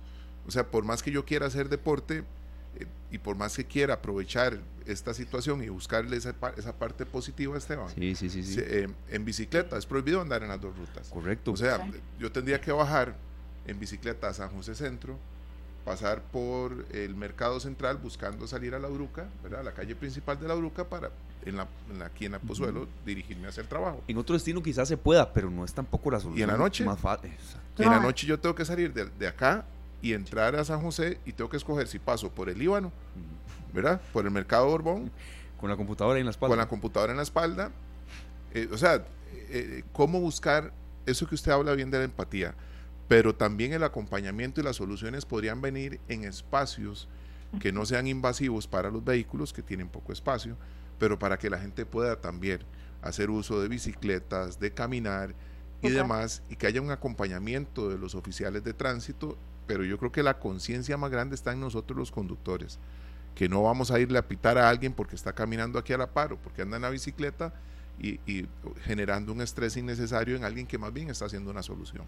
O sea, por más que yo quiera hacer deporte, eh, y por más que quiera aprovechar esta situación y buscarle esa, esa parte positiva a Esteban, sí, sí, sí, eh, en bicicleta es prohibido andar en las dos rutas. Correcto. O sea, yo tendría que bajar en bicicleta a San José Centro, pasar por el mercado central buscando salir a la Bruca, ¿verdad? la calle principal de la Bruca para en la, aquí en la Pozuelo dirigirme a hacer trabajo. En otro destino quizás se pueda, pero no es tampoco la solución. Y en la noche. Más fácil. En la noche yo tengo que salir de, de acá y entrar a San José y tengo que escoger si paso por el Líbano, ¿verdad? Por el Mercado Borbón. Con la computadora en la espalda. Con la computadora en la espalda. Eh, o sea, eh, cómo buscar eso que usted habla bien de la empatía, pero también el acompañamiento y las soluciones podrían venir en espacios que no sean invasivos para los vehículos, que tienen poco espacio, pero para que la gente pueda también hacer uso de bicicletas, de caminar y demás, y que haya un acompañamiento de los oficiales de tránsito pero yo creo que la conciencia más grande está en nosotros los conductores, que no vamos a irle a pitar a alguien porque está caminando aquí a la paro, porque anda en la bicicleta y, generando un estrés innecesario en alguien que más bien está haciendo una solución.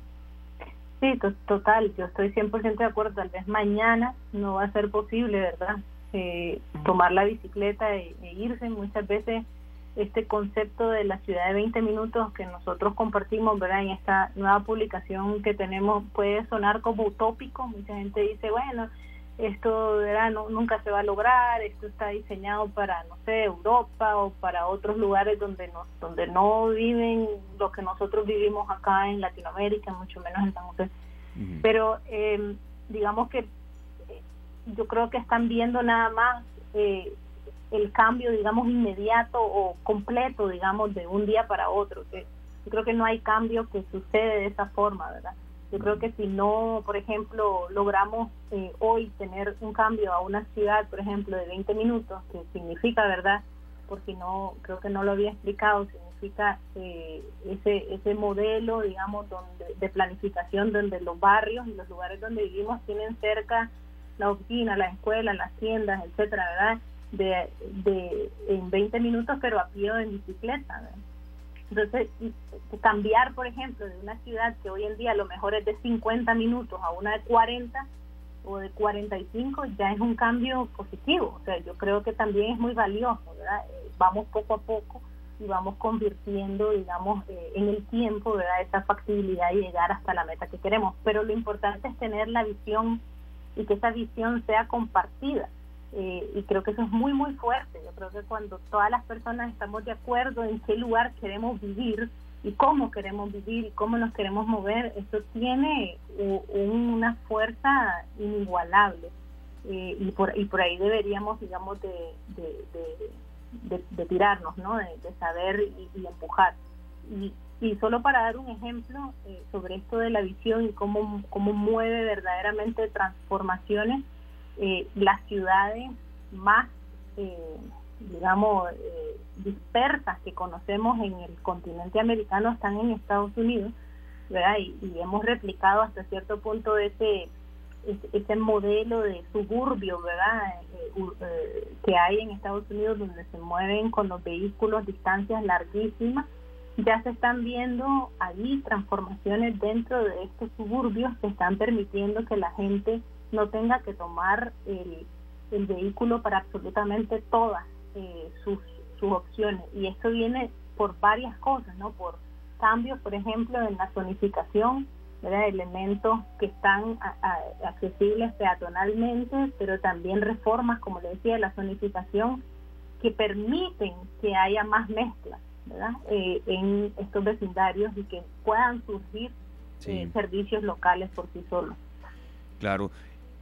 Sí, total, yo estoy 100% de acuerdo, tal vez mañana no va a ser posible, ¿verdad? Eh, tomar la bicicleta e, e irse muchas veces este concepto de la ciudad de 20 minutos que nosotros compartimos, ¿verdad? En esta nueva publicación que tenemos puede sonar como utópico, mucha gente dice, bueno, esto ¿verdad? No, nunca se va a lograr, esto está diseñado para, no sé, Europa o para otros lugares donde no, donde no viven lo que nosotros vivimos acá en Latinoamérica, mucho menos en San José. Pero eh, digamos que yo creo que están viendo nada más eh, el cambio, digamos, inmediato o completo, digamos, de un día para otro. Que yo creo que no hay cambio que sucede de esa forma, ¿verdad? Yo creo que si no, por ejemplo, logramos eh, hoy tener un cambio a una ciudad, por ejemplo, de 20 minutos, que significa, ¿verdad? Porque no, creo que no lo había explicado, significa eh, ese, ese modelo, digamos, donde, de planificación donde los barrios y los lugares donde vivimos tienen cerca la oficina, la escuela, las tiendas, etcétera, ¿verdad? de, de en 20 minutos, pero a pie o en bicicleta. Entonces, cambiar, por ejemplo, de una ciudad que hoy en día lo mejor es de 50 minutos a una de 40 o de 45, ya es un cambio positivo. O sea, yo creo que también es muy valioso, ¿verdad? Eh, vamos poco a poco y vamos convirtiendo, digamos, eh, en el tiempo, ¿verdad? Esa factibilidad de llegar hasta la meta que queremos. Pero lo importante es tener la visión y que esa visión sea compartida. Eh, y creo que eso es muy, muy fuerte. Yo creo que cuando todas las personas estamos de acuerdo en qué lugar queremos vivir y cómo queremos vivir y cómo nos queremos mover, eso tiene una fuerza inigualable. Eh, y, por, y por ahí deberíamos, digamos, de, tirarnos, ¿no? de, saber y, empujar. Y, y, solo para dar un ejemplo eh, sobre esto de la visión y cómo, cómo mueve verdaderamente transformaciones, eh, las ciudades más, eh, digamos, eh, dispersas que conocemos en el continente americano están en Estados Unidos, ¿verdad? Y, hemos replicado hasta cierto punto ese, ese, modelo de suburbio, ¿verdad? que hay en Estados Unidos donde se mueven con los vehículos distancias larguísimas. Ya se están viendo ahí transformaciones dentro de estos suburbios que están permitiendo que la gente no tenga que tomar el, vehículo para absolutamente todas eh, sus, sus opciones. Y esto viene por varias cosas, ¿no? Por cambios, por ejemplo, en la zonificación, ¿verdad? elementos que están accesibles peatonalmente, pero también reformas, como le decía, de la zonificación, que permiten que haya más mezclas ¿verdad? Eh, en estos vecindarios y que puedan surgir eh, servicios locales por sí solos. Claro.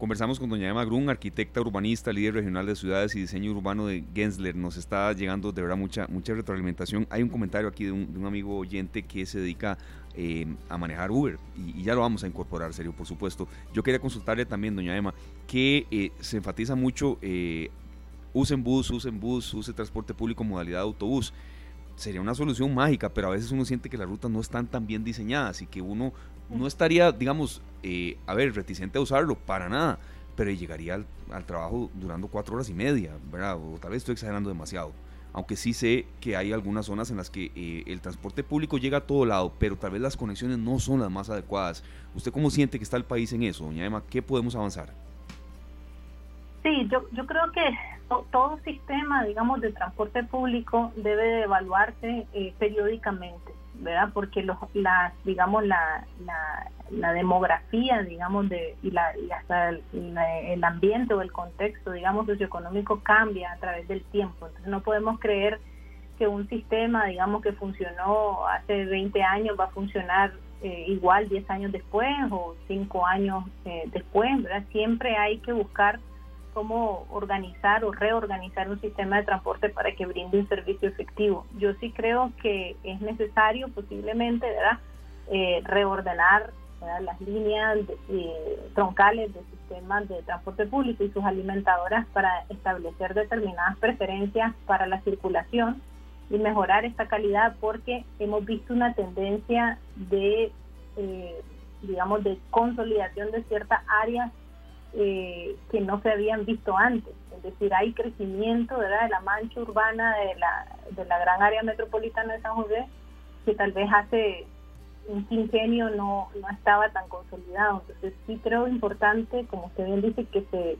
Conversamos con doña Emma Grun, arquitecta urbanista, líder regional de ciudades y diseño urbano de Gensler. Nos está llegando de verdad mucha, mucha retroalimentación. Hay un comentario aquí de un, amigo oyente que se dedica eh, a manejar Uber y, ya lo vamos a incorporar, serio, por supuesto. Yo quería consultarle también, doña Emma, que eh, se enfatiza mucho, eh, usen bus, usen bus, use transporte público modalidad de autobús sería una solución mágica, pero a veces uno siente que las rutas no están tan bien diseñadas y que uno no estaría, digamos, eh, a ver, reticente a usarlo, para nada, pero llegaría al, trabajo durando cuatro horas y media, ¿verdad? O tal vez estoy exagerando demasiado. Aunque sí sé que hay algunas zonas en las que eh, el transporte público llega a todo lado, pero tal vez las conexiones no son las más adecuadas. ¿Usted cómo siente que está el país en eso, doña Emma? ¿Qué podemos avanzar? Sí, yo, yo creo que todo sistema, digamos, de transporte público debe de evaluarse eh, periódicamente, ¿verdad? Porque los, la, digamos, la, la, demografía, digamos, de, y, la, hasta el, ambiente o el contexto, digamos, socioeconómico cambia a través del tiempo. Entonces no podemos creer que un sistema, digamos, que funcionó hace 20 años va a funcionar eh, igual 10 años después o 5 años eh, después, ¿verdad? Siempre hay que buscar cómo organizar o reorganizar un sistema de transporte para que brinde un servicio efectivo. Yo sí creo que es necesario posiblemente. Eh, reordenar las líneas eh, troncales de sistemas de transporte público y sus alimentadoras para establecer determinadas preferencias para la circulación y mejorar esta calidad porque hemos visto una tendencia de, eh, digamos, de consolidación de ciertas áreas eh, que no se habían visto antes. Es decir, hay crecimiento de la mancha urbana de la, de la gran área metropolitana de San José que tal vez hace un quinquenio no, no estaba tan consolidado. Entonces sí creo importante, como usted bien dice, que se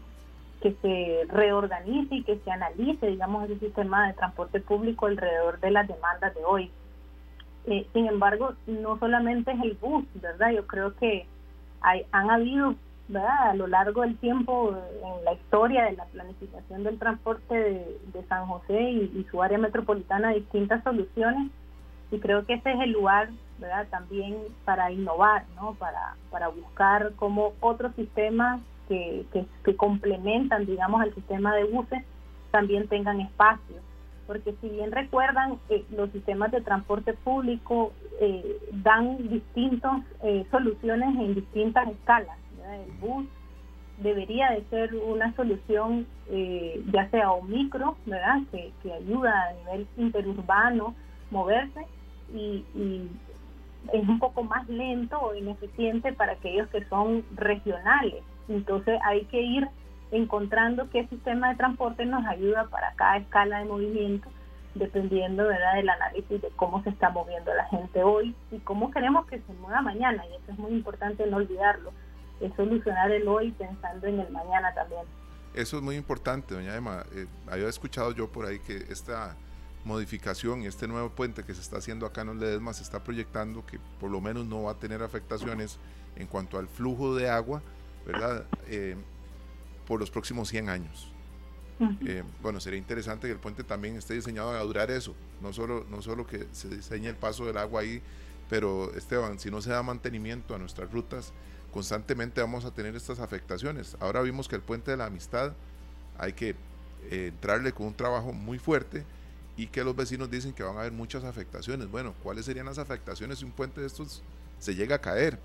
que se reorganice y que se analice, digamos, ese sistema de transporte público alrededor de las demandas de hoy. Eh, sin embargo, no solamente es el bus, ¿verdad? Yo creo que hay, han habido a lo largo del tiempo en la historia de la planificación del transporte de, San José y, su área metropolitana distintas soluciones. Y creo que ese es el lugar también para innovar, ¿no? para, para buscar cómo otros sistemas que, que, complementan digamos al sistema de buses también tengan espacio. Porque si bien recuerdan, eh, los sistemas de transporte público eh, dan distintas eh, soluciones en distintas escalas el bus debería de ser una solución eh, ya sea un micro, ¿verdad? Que, ayuda a nivel interurbano moverse y, es un poco más lento o ineficiente para aquellos que son regionales. Entonces hay que ir encontrando qué sistema de transporte nos ayuda para cada escala de movimiento, dependiendo ¿verdad? del análisis de cómo se está moviendo la gente hoy y cómo queremos que se mueva mañana. Y eso es muy importante no olvidarlo, es solucionar el hoy pensando en el mañana también. Eso es muy importante, doña Emma. Eh, había escuchado yo por ahí que esta modificación y este nuevo puente que se está haciendo acá en el Ledesma se está proyectando que por lo menos no va a tener afectaciones en cuanto al flujo de agua, ¿verdad? Eh, por los próximos 100 años. Eh, bueno, sería interesante que el puente también esté diseñado a durar eso, no solo, no solo que se diseñe el paso del agua ahí, pero Esteban, si no se da mantenimiento a nuestras rutas, constantemente vamos a tener estas afectaciones. Ahora vimos que el puente de la amistad hay que eh, entrarle con un trabajo muy fuerte y que los vecinos dicen que van a haber muchas afectaciones. Bueno, ¿cuáles serían las afectaciones si un puente de estos se llega a caer?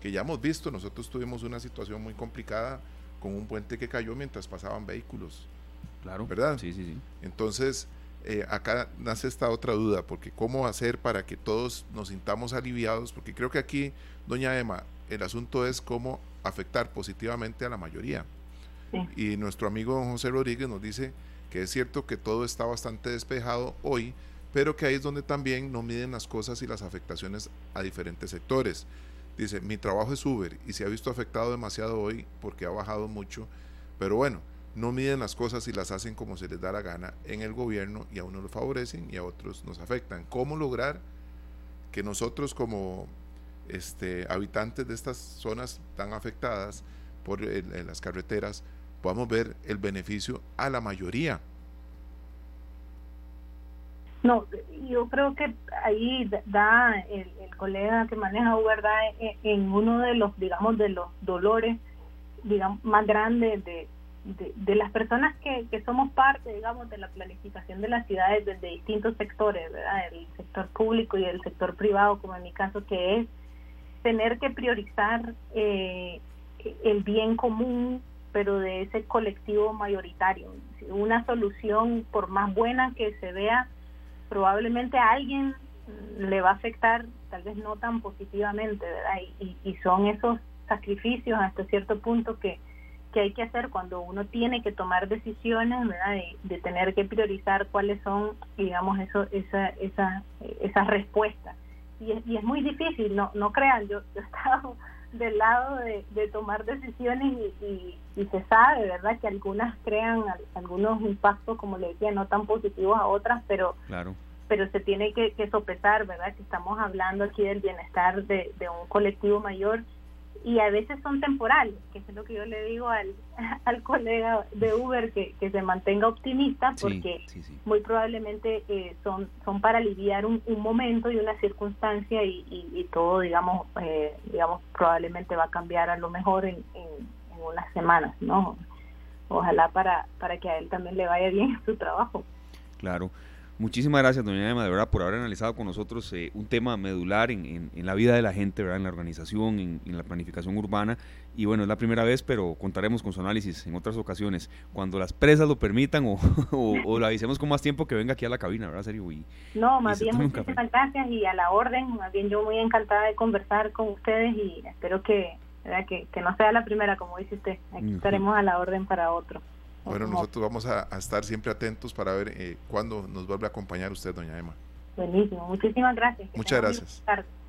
Que ya hemos visto, nosotros tuvimos una situación muy complicada con un puente que cayó mientras pasaban vehículos. Claro. ¿Verdad? Sí, sí, sí. Entonces, eh, acá nace esta otra duda, porque ¿cómo hacer para que todos nos sintamos aliviados? Porque creo que aquí, doña Emma, el asunto es cómo afectar positivamente a la mayoría. Y nuestro amigo José Rodríguez nos dice que es cierto que todo está bastante despejado hoy, pero que ahí es donde también no miden las cosas y las afectaciones a diferentes sectores. Dice, mi trabajo es Uber y se ha visto afectado demasiado hoy porque ha bajado mucho, pero bueno, no miden las cosas y las hacen como se les da la gana en el gobierno y a unos lo favorecen y a otros nos afectan. ¿Cómo lograr que nosotros como este, habitantes de estas zonas tan afectadas por las carreteras podamos ver el beneficio a la mayoría? No, yo creo que ahí da el, colega que maneja Uber da en, uno de los, digamos, de los dolores digamos, más grandes de, de, las personas que, que, somos parte, digamos, de la planificación de las ciudades desde distintos sectores, ¿verdad? El sector público y el sector privado, como en mi caso, que es tener que priorizar eh, el bien común, pero de ese colectivo mayoritario. Una solución, por más buena que se vea, probablemente a alguien le va a afectar, tal vez no tan positivamente, ¿verdad? Y, son esos sacrificios hasta cierto punto que, que hay que hacer cuando uno tiene que tomar decisiones, ¿verdad? De, tener que priorizar cuáles son, digamos, eso, esa, esa, esas respuestas. Y es, y es muy difícil, no, no crean, yo, he estado *laughs* del lado de, de tomar decisiones y, y, se sabe, ¿verdad? Que algunas crean algunos impactos, como le decía, no tan positivos a otras, pero claro. pero se tiene que, que sopesar, ¿verdad? Que estamos hablando aquí del bienestar de, de un colectivo mayor y a veces son temporales, que es lo que yo le digo al, *laughs* al colega de Uber, que, que se mantenga optimista, porque muy probablemente eh, son, son para aliviar un, un, momento y una circunstancia y, y, todo, digamos, eh, digamos, probablemente va a cambiar a lo mejor en, en, en, unas semanas, ¿no? Ojalá para, para que a él también le vaya bien su trabajo. Claro. Muchísimas gracias, doña Emma, de verdad, por haber analizado con nosotros eh, un tema medular en, en, la vida de la gente, ¿verdad? en la organización, en, la planificación urbana. Y bueno, es la primera vez, pero contaremos con su análisis en otras ocasiones, cuando las presas lo permitan o, *laughs* o, lo avisemos con más tiempo que venga aquí a la cabina, ¿verdad, Serio? no, más bien muchísimas gracias y a la orden, más bien yo muy encantada de conversar con ustedes y espero que, ¿verdad? que, que no sea la primera, como dice usted, aquí estaremos a la orden para otro. Bueno, nosotros vamos a, estar siempre atentos para ver eh, cuándo nos vuelve a acompañar usted, doña Emma. Buenísimo, muchísimas gracias. Muchas gracias.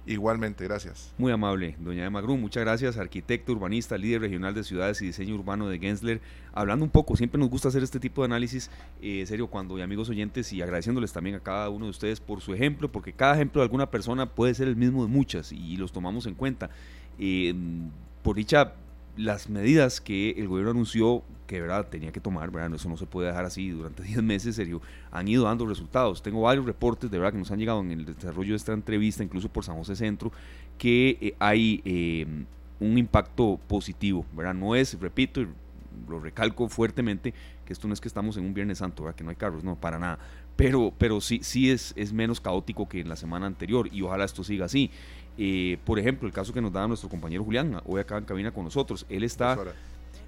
Igualmente, gracias. Muy amable, doña Emma Grum, muchas gracias, arquitecto, urbanista, líder regional de ciudades y diseño urbano de Gensler. Hablando un poco, siempre nos gusta hacer este tipo de análisis, eh, serio, cuando, y amigos oyentes, y agradeciéndoles también a cada uno de ustedes por su ejemplo, porque cada ejemplo de alguna persona puede ser el mismo de muchas y los tomamos en cuenta. Eh, por dicha, las medidas que el gobierno anunció que verdad tenía que tomar, ¿verdad? eso no se puede dejar así durante *laughs* 10 meses, serio, han ido dando resultados. Tengo varios reportes de verdad que nos han llegado en el desarrollo de esta entrevista, incluso por San José Centro, que eh, hay eh, un impacto positivo, ¿verdad? No es, repito, y lo recalco fuertemente, que esto no es que estamos en un Viernes Santo, ¿verdad? que no hay carros, no, para nada. Pero, pero sí, sí es, es menos caótico que en la semana anterior y ojalá esto siga así. Eh, por ejemplo, el caso que nos da nuestro compañero Julián, hoy acá en cabina con nosotros, él está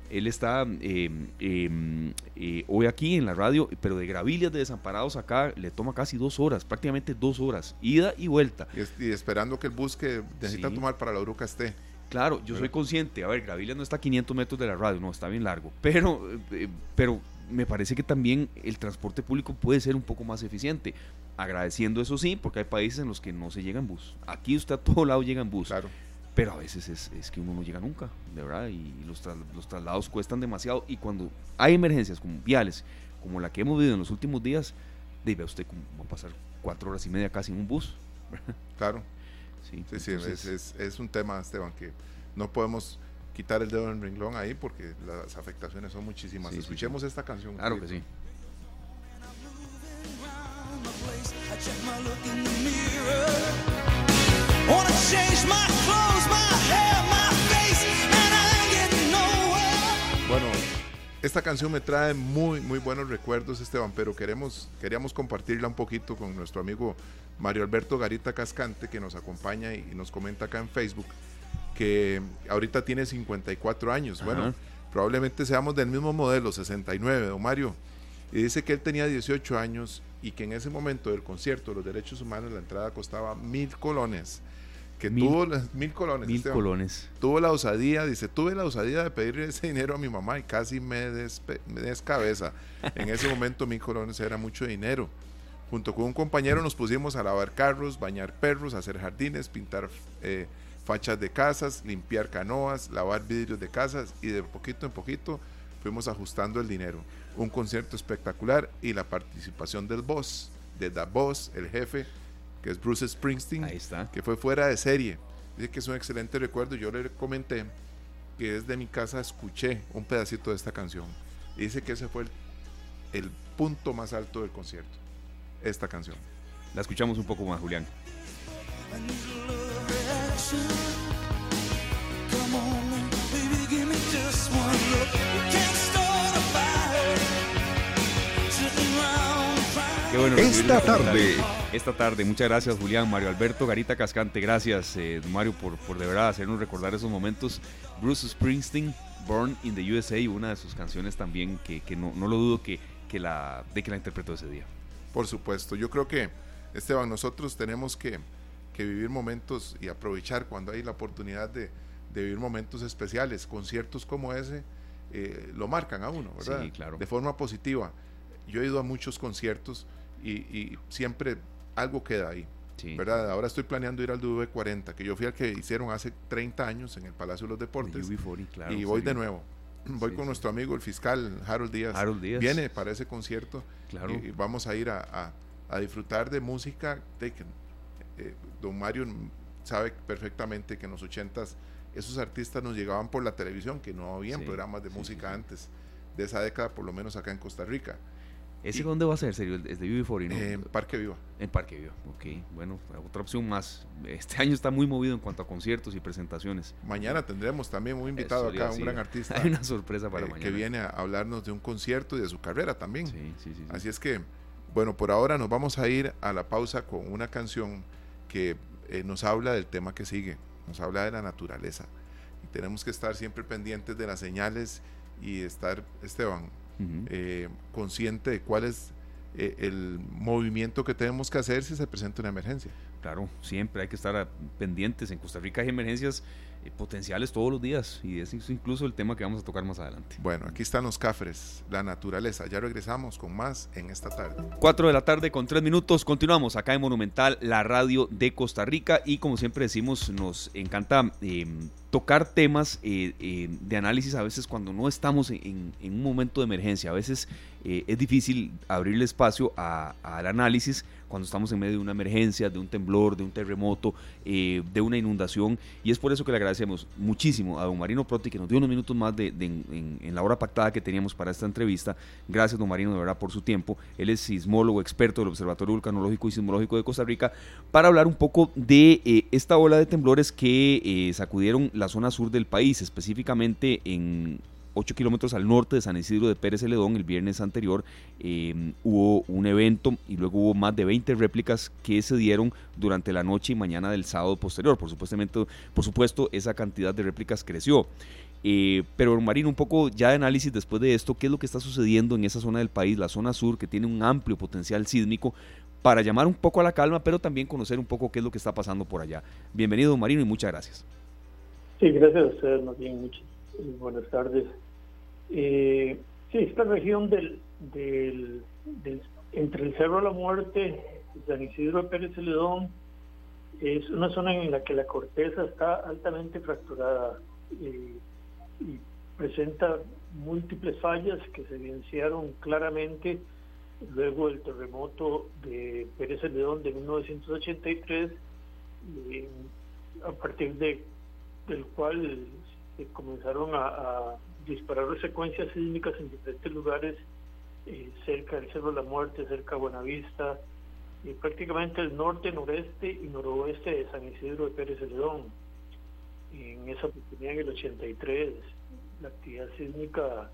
él está em, em, eh, hoy aquí en la radio, pero de Gravillas de Desamparados acá le toma casi dos horas, prácticamente dos horas, ida y vuelta. Y, esperando que el bus que necesita tomar para la Uruca esté. Claro, yo soy consciente. A ver, Gravilia no está a 500 metros de la radio, no, está bien largo. Pero, eh, pero me parece que también el transporte público puede ser un poco más eficiente. Agradeciendo eso sí, porque hay países en los que no se llega en bus. Aquí usted a todo lado llega en bus. Claro. Pero a veces es, es que uno no llega nunca, de verdad, y los, tras- los traslados cuestan demasiado. Y cuando hay emergencias como viales, como la que hemos vivido en los últimos días, de ahí ve usted cómo va a pasar cuatro horas y media casi en un bus. *laughs* Claro. Sí, Sí, sí, entonces- es, es- es un tema, Esteban, que no podemos quitar el dedo en el renglón ahí porque las afectaciones son muchísimas. Sí, sí, Escuchemos esta canción. Claro que sí. Bueno, esta canción me trae muy, muy buenos recuerdos, Esteban, pero queremos, queríamos compartirla un poquito con nuestro amigo Mario Alberto Garita Cascante, que nos acompaña y nos comenta acá en Facebook, que ahorita tiene 54 años. Bueno, probablemente seamos del mismo modelo, 69, don Mario. Y dice que él tenía 18 años y que en ese momento del concierto de los derechos humanos la entrada costaba mil colones. Que Mil- tuvo mil colones. Mil Esteban colones. tuvo la osadía, dice, tuve la osadía de pedirle ese dinero a mi mamá y casi me, despe- me descabeza. En ese momento mil colones era mucho dinero. Junto con un compañero nos pusimos a lavar carros, bañar perros, hacer jardines, pintar eh, fachas de casas, limpiar canoas, lavar vidrios de casas y de poquito en poquito fuimos ajustando el dinero. Un concierto espectacular y la participación del boss, de The Boss, el jefe, que es Bruce Springsteen Ahí está. que fue fuera de serie. Dice que es un excelente recuerdo. Yo le comenté que desde mi casa escuché un pedacito de esta canción. Dice que ese fue el, el punto más alto del concierto. Esta canción. La escuchamos un poco más, Julián. Bueno Esta tarde. comentario. Esta tarde, muchas gracias Julián, Mario Alberto, Garita Cascante, gracias eh, Mario por, por de verdad hacernos recordar esos momentos. Bruce Springsteen, Born in the USA, una de sus canciones también que, que no, no lo dudo que, que la, de que la interpretó ese día. Por supuesto. Yo creo que, Esteban, nosotros tenemos que, que vivir momentos y aprovechar cuando hay la oportunidad de, de vivir momentos especiales. Conciertos como ese eh, lo marcan a uno, ¿verdad? Sí, claro. De forma positiva. Yo he ido a muchos conciertos y, y siempre algo queda ahí. Sí. ¿verdad? Ahora estoy planeando ir al W40, que yo fui al que hicieron hace 30 años en el Palacio de los De Deportes. UB40, claro, y voy sí. de nuevo. *clears throat* Voy Sí, con sí, nuestro amigo el fiscal Harold Díaz. Harold Díaz. Viene para ese concierto Claro. y, y vamos a ir a, a- a disfrutar de música. De eh, don Mario sabe perfectamente que en los 80s esos artistas nos llegaban por la televisión, que no habían Sí, programas de música sí, sí. antes de esa década, por lo menos acá en Costa Rica. ¿Ese y- dónde va a ser, serio? ¿Es de UB40? ¿no? Eh, en Parque Viva. En Parque Viva, ok. Bueno, otra opción más. Este año está muy movido en cuanto a conciertos y presentaciones. Mañana tendremos también un invitado Eso acá, un gran artista. *laughs* Hay una sorpresa para eh, mañana. que viene a hablarnos de un concierto y de su carrera también. Sí, sí. sí. Así es que, bueno, por ahora nos vamos a ir a la pausa con una canción que eh, nos habla del tema que sigue, nos habla de la naturaleza. Y tenemos que estar siempre pendientes de las señales y estar, Esteban, Ujú. eh, consciente de cuál es eh, el movimiento que tenemos que hacer si se presenta una emergencia. Claro, siempre hay que estar pendientes. En Costa Rica hay emergencias potenciales todos los días y es incluso el tema que vamos a tocar más adelante. Bueno, aquí están los cafres, la naturaleza. Ya regresamos con más en esta tarde. 4 de la tarde con 3 minutos. Continuamos acá en Monumental, la radio de Costa Rica. Y como siempre decimos, nos encanta eh, tocar temas eh, eh, de análisis a veces cuando no estamos en, en un momento de emergencia. A veces eh, es difícil abrirle espacio a- al análisis cuando estamos en medio de una emergencia, de un temblor, de un terremoto, eh, de una inundación. Y es por eso que le agradecemos muchísimo a don Marino Proti que nos dio unos minutos más de, en la hora pactada que teníamos para esta entrevista. Gracias, don Marino, de verdad, por su tiempo. Él es sismólogo, experto del Observatorio Vulcanológico y Sismológico de Costa Rica, para hablar un poco de eh, esta ola de temblores que eh, sacudieron la zona sur del país, específicamente en 8 kilómetros al norte de San Isidro de Pérez Celedón. El viernes anterior eh, hubo un evento y luego hubo más de 20 réplicas que se dieron durante la noche y mañana del sábado posterior. Por, supuestamente, por supuesto, esa cantidad de réplicas creció. Eh, pero Marino, un poco ya de análisis después de esto, ¿qué es lo que está sucediendo en esa zona del país, la zona sur, que tiene un amplio potencial sísmico, para llamar un poco a la calma, pero también conocer un poco qué es lo que está pasando por allá? Bienvenido, Marino, y muchas gracias. Sí, gracias a ustedes, más bien, muchas buenas tardes. Eh, sí, esta región del, del, entre el Cerro de la Muerte San Isidro de Pérez Celedón es una zona en la que la corteza está altamente fracturada eh, y presenta múltiples fallas que se evidenciaron claramente luego del terremoto de Pérez Celedón de 1983, eh, a partir de, del cual se comenzaron a disparar secuencias sísmicas en diferentes lugares eh, cerca del Cerro de la Muerte, cerca de Buenavista, y prácticamente el norte, noreste y noroeste de San Isidro de Pérez Celedón. En esa oportunidad, en el 83, la actividad sísmica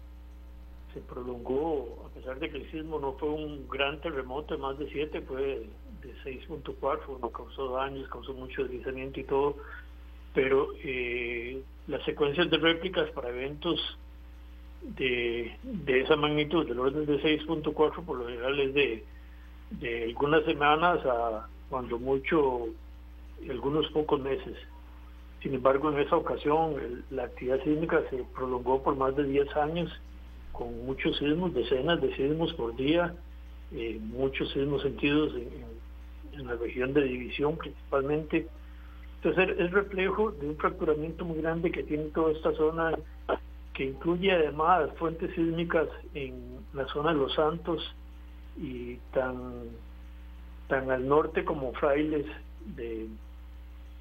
se prolongó, a pesar de que el sismo no fue un gran terremoto de más de 7, fue de 6.4, no causó daños, causó mucho deslizamiento y todo, pero eh, las secuencias de réplicas para eventos de, de esa magnitud, del orden de 6.4, por lo general es de, de algunas semanas a cuando mucho, algunos pocos meses. Sin embargo, en esa ocasión la actividad sísmica se prolongó por más de 10 años, con muchos sismos, decenas de sismos por día, eh, muchos sismos sentidos en, en, la región de división principalmente. Entonces es reflejo de un fracturamiento muy grande que tiene toda esta zona, que incluye además fuentes sísmicas en la zona de Los Santos y tan, tan al norte como Frailes de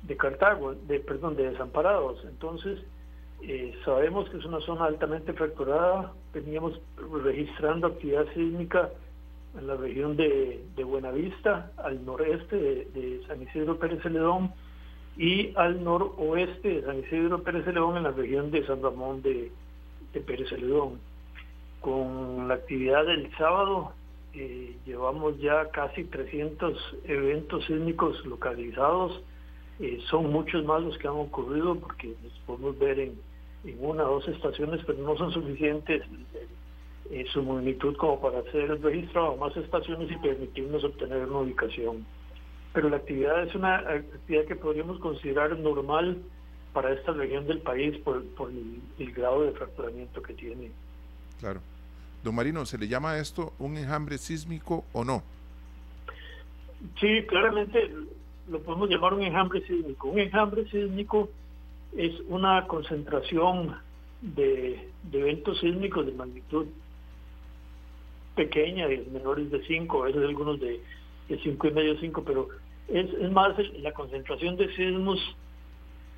de Cartago, de perdón, de Desamparados. Entonces, eh, sabemos que es una zona altamente fracturada. Veníamos registrando actividad sísmica en la región de, de Buenavista, al noreste de, de, San Isidro Pérez Celedón y al noroeste de San Isidro Pérez Celedón en la región de San Ramón de, de Pérez Celedón. Con la actividad del sábado eh, llevamos ya casi 300 eventos sísmicos localizados eh, son muchos más los que han ocurrido porque los podemos ver en, en una o dos estaciones, pero no son suficientes eh, su magnitud como para hacer el registro a más estaciones y permitirnos obtener una ubicación. Pero la actividad es una actividad que podríamos considerar normal para esta región del país por, por el, el grado de fracturamiento que tiene. Claro. Don Marino, ¿se le llama esto un enjambre sísmico o no? Sí, claramente lo podemos llamar un enjambre sísmico. Un enjambre sísmico es una concentración de, de eventos sísmicos de magnitud pequeña, de menores de 5, a veces algunos de, de cinco y medio, 5, pero es, es más la concentración de sismos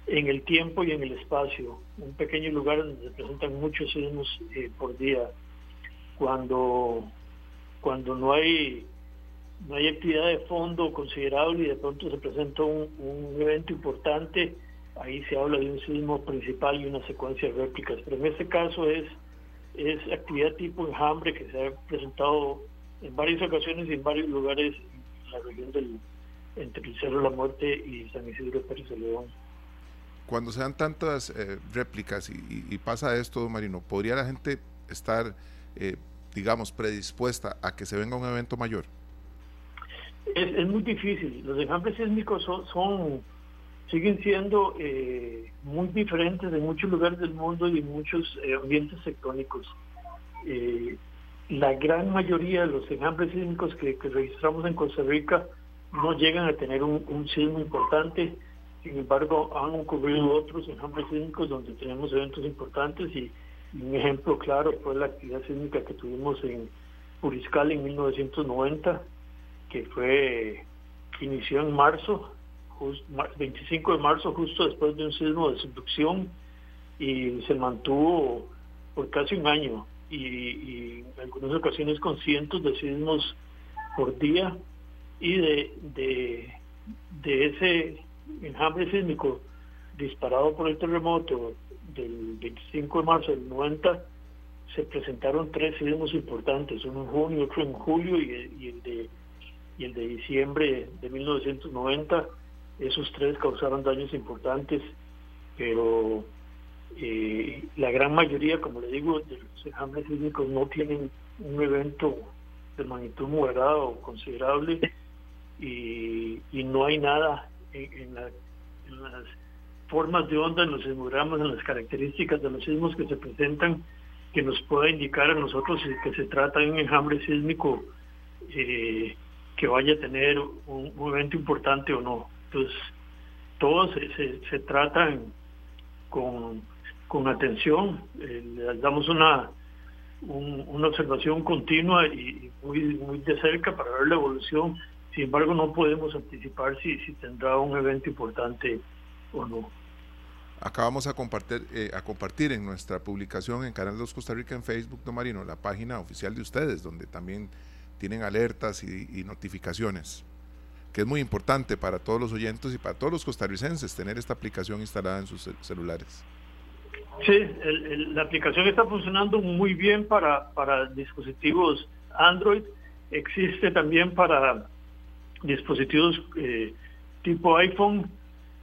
en el tiempo y en el espacio. Un pequeño lugar donde se presentan muchos sismos eh, por día. Cuando, cuando no hay no hay actividad de fondo considerable y de pronto se presenta un, evento importante, ahí se habla de un sismo principal y una secuencia de réplicas. Pero en este caso es, es actividad tipo enjambre que se ha presentado en varias ocasiones y en varios lugares en la región del entre el Cerro de la Muerte y San Isidro Pérez de León. Cuando se dan tantas eh, réplicas y, y, pasa esto, Marino, ¿podría la gente estar, eh, digamos, predispuesta a que se venga un evento mayor? Es, es, muy difícil. Los enjambres sísmicos son, son siguen siendo eh, muy diferentes en muchos lugares del mundo y en muchos eh, ambientes tectónicos. Eh, la gran mayoría de los enjambres sísmicos que, registramos en Costa Rica no llegan a tener un sismo importante. Sin embargo, han ocurrido otros enjambres sísmicos donde tenemos eventos importantes y, un ejemplo claro fue la actividad sísmica que tuvimos en Puriscal en 1990 que fue inició en marzo, just, 25 de marzo, justo después de un sismo de subducción y se mantuvo por casi un año y, en algunas ocasiones con cientos de sismos por día y de, de ese enjambre sísmico disparado por el terremoto del 25 de marzo del 90 se presentaron tres sismos importantes, uno en junio, otro en julio y el, de y el de diciembre de 1990. Esos tres causaron daños importantes, pero eh, la gran mayoría, como le digo, de los enjambres sísmicos no tienen un evento de magnitud moderada o considerable y, y no hay nada en, la, las formas de onda en los sismogramas, en las caracterísicas de los sismos que se presentan, que nos pueda indicar a nosotros que se trata de un enjambre sísmico eh, que vaya a tener un, un evento importante o no. Entonces, todos se, se, tratan con, con atención, eh, damos una, un- una observación continua y muy, muy de cerca para ver la evolución. Sin embargo, no podemos anticipar si, si tendrá un evento importante o no. Acá vamos a compartir, eh, a compartir en nuestra publicación en Canal 2 Costa Rica en Facebook, don Marino, la página oficial de ustedes, donde también tienen alertas y, y notificaciones, que es muy importante para todos los oyentes y para todos los costarricenses tener esta aplicación instalada en sus cel- celulares. Sí, el- el- la aplicación está funcionando muy bien para, para dispositivos Android. Existe también para dispositivos eh, tipo iPhone.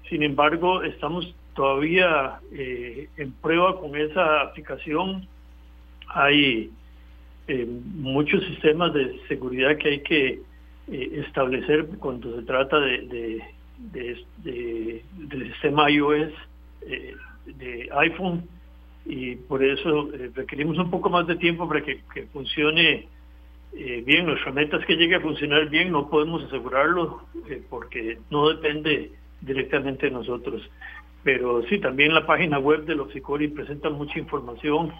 Sin embargo, estamos todavía eh, en prueba con esa aplicación. Hay eh, muchos sistemas de seguridad que hay que eh, establecer cuando se trata de, de- de- de- del sistema iOS eh, de iPhone y por eso requerimos un poco más de tiempo para que funcione eh, bien. Nuestra meta es que llegue a funcionar bien, no podemos asegurarlo eh, porque no depende directamente de nosotros. Pero sí, también la página web de los Sicori presenta mucha información.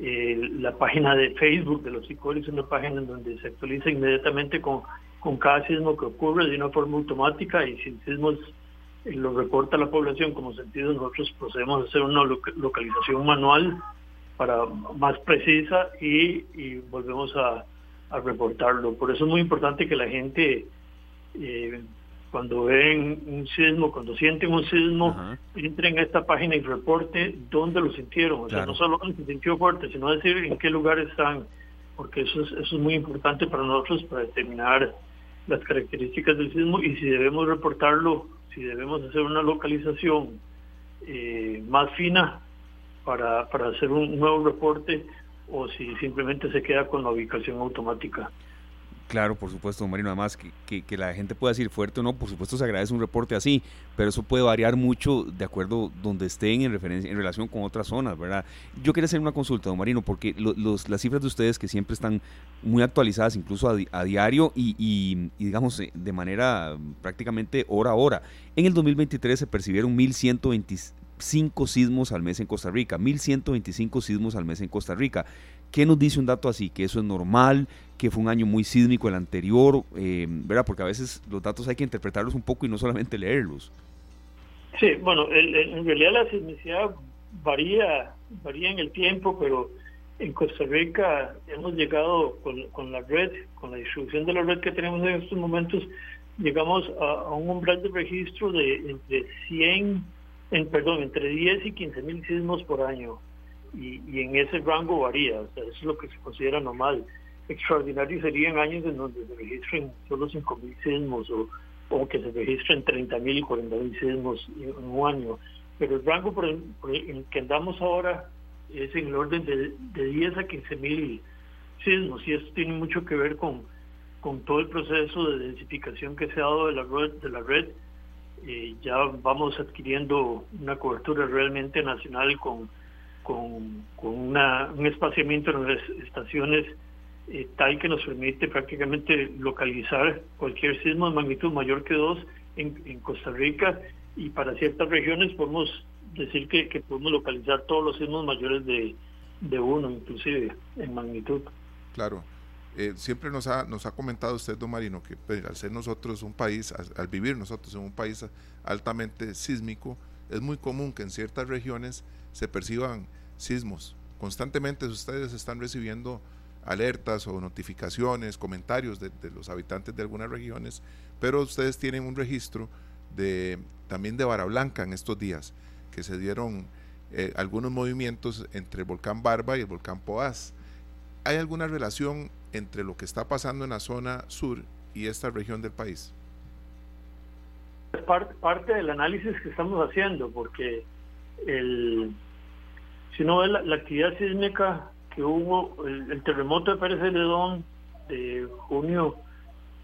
Eh, la página de Facebook de los Sicori es una página en donde se actualiza inmediatamente con, con cada sismo que ocurre de una forma automática y si el sismo eh, lo reporta la población como sentido, nosotros procedemos a hacer una loca- localización manual para más precisa y, y volvemos a, a reportarlo. Por eso es muy importante que la gente eh, cuando ven un sismo, cuando sienten un sismo, entren a esta página y reporte dónde lo sintieron. O sea, no solo dónde se sintió fuerte, sino decir en qué lugar están, porque eso es, eso es muy importante para nosotros para determinar las características del sismo y si debemos reportarlo, si debemos hacer una localización eh, más fina para, para hacer un nuevo reporte o si simplemente se queda con la ubicación automática. Claro, por supuesto, don Marino. Además, que, que- que la gente pueda decir fuerte o no, por supuesto se agradece un reporte así, pero eso puede variar mucho de acuerdo donde estén en, referencia, en relación con otras zonas, ¿verdad? Yo quería hacer una consulta, don Marino, porque lo- los, las cifras de ustedes que siempre están muy actualizadas, incluso a, di- a diario y, y- y, digamos, eh, de manera prácticamente hora a hora. En el 2023 se percibieron 1.125 sismos al mes en Costa Rica, 1.125 sismos al mes en Costa Rica. ¿Qué nos dice un dato así? ¿Que eso es normal? ¿Que fue un año muy sísmico el anterior? Eh, ¿Verdad? Porque a veces los datos hay que interpretarlos un poco y no solamente leerlos. Sí, bueno, el- el- en realidad la sismicidad varía, varía en el tiempo, pero en Costa Rica hemos llegado con, con la red, con la distribución de la red que tenemos en estos momentos, llegamos a, a un umbral de registro de entre 100, en, perdón, entre 10 y 15 mil sismos por año. Y, y en ese rango varía, eso es lo que se considera normal. Extraordinario serían años en donde se registren solo 5 mil sismos o, que se registren 30 mil y 40 mil sismos en un año. Pero el rango por el, en que andamos ahora es en el orden de, de 10 a 15 mil sismos y esto tiene mucho que ver con, con todo el proceso de densificación que se ha dado de la red. De la red. Eh, ya vamos adquiriendo una cobertura realmente nacional con, con, una, un espaciamiento en las estaciones eh, tal que nos permite prácticamente localizar cualquier sismo de magnitud mayor que 2 en, en Costa Rica y para ciertas regiones podemos decir que, que podemos localizar todos los sismos mayores de, de uno, inclusive en magnitud. Claro. Eh, siempre nos ha, nos ha comentado usted, don Marino, que pues, al ser nosotros un país, al, vivir nosotros en un país altamente sísmico, es muy común que en ciertas regiones se perciban sismos. Constantemente ustedes están recibiendo alertas o notificaciones, comentarios de, de los habitantes de algunas regiones, pero ustedes tienen un registro de también de Vara Blanca en estos días, que se dieron eh, algunos movimientos entre el volcán Barba y el volcán Poás. ¿Hay alguna relación entre lo que está pasando en la zona sur y esta región del país? Es par- parte del análisis que estamos haciendo, porque el, si no la, la actividad sísmica que hubo, el, terremoto de Pérez Celedón de junio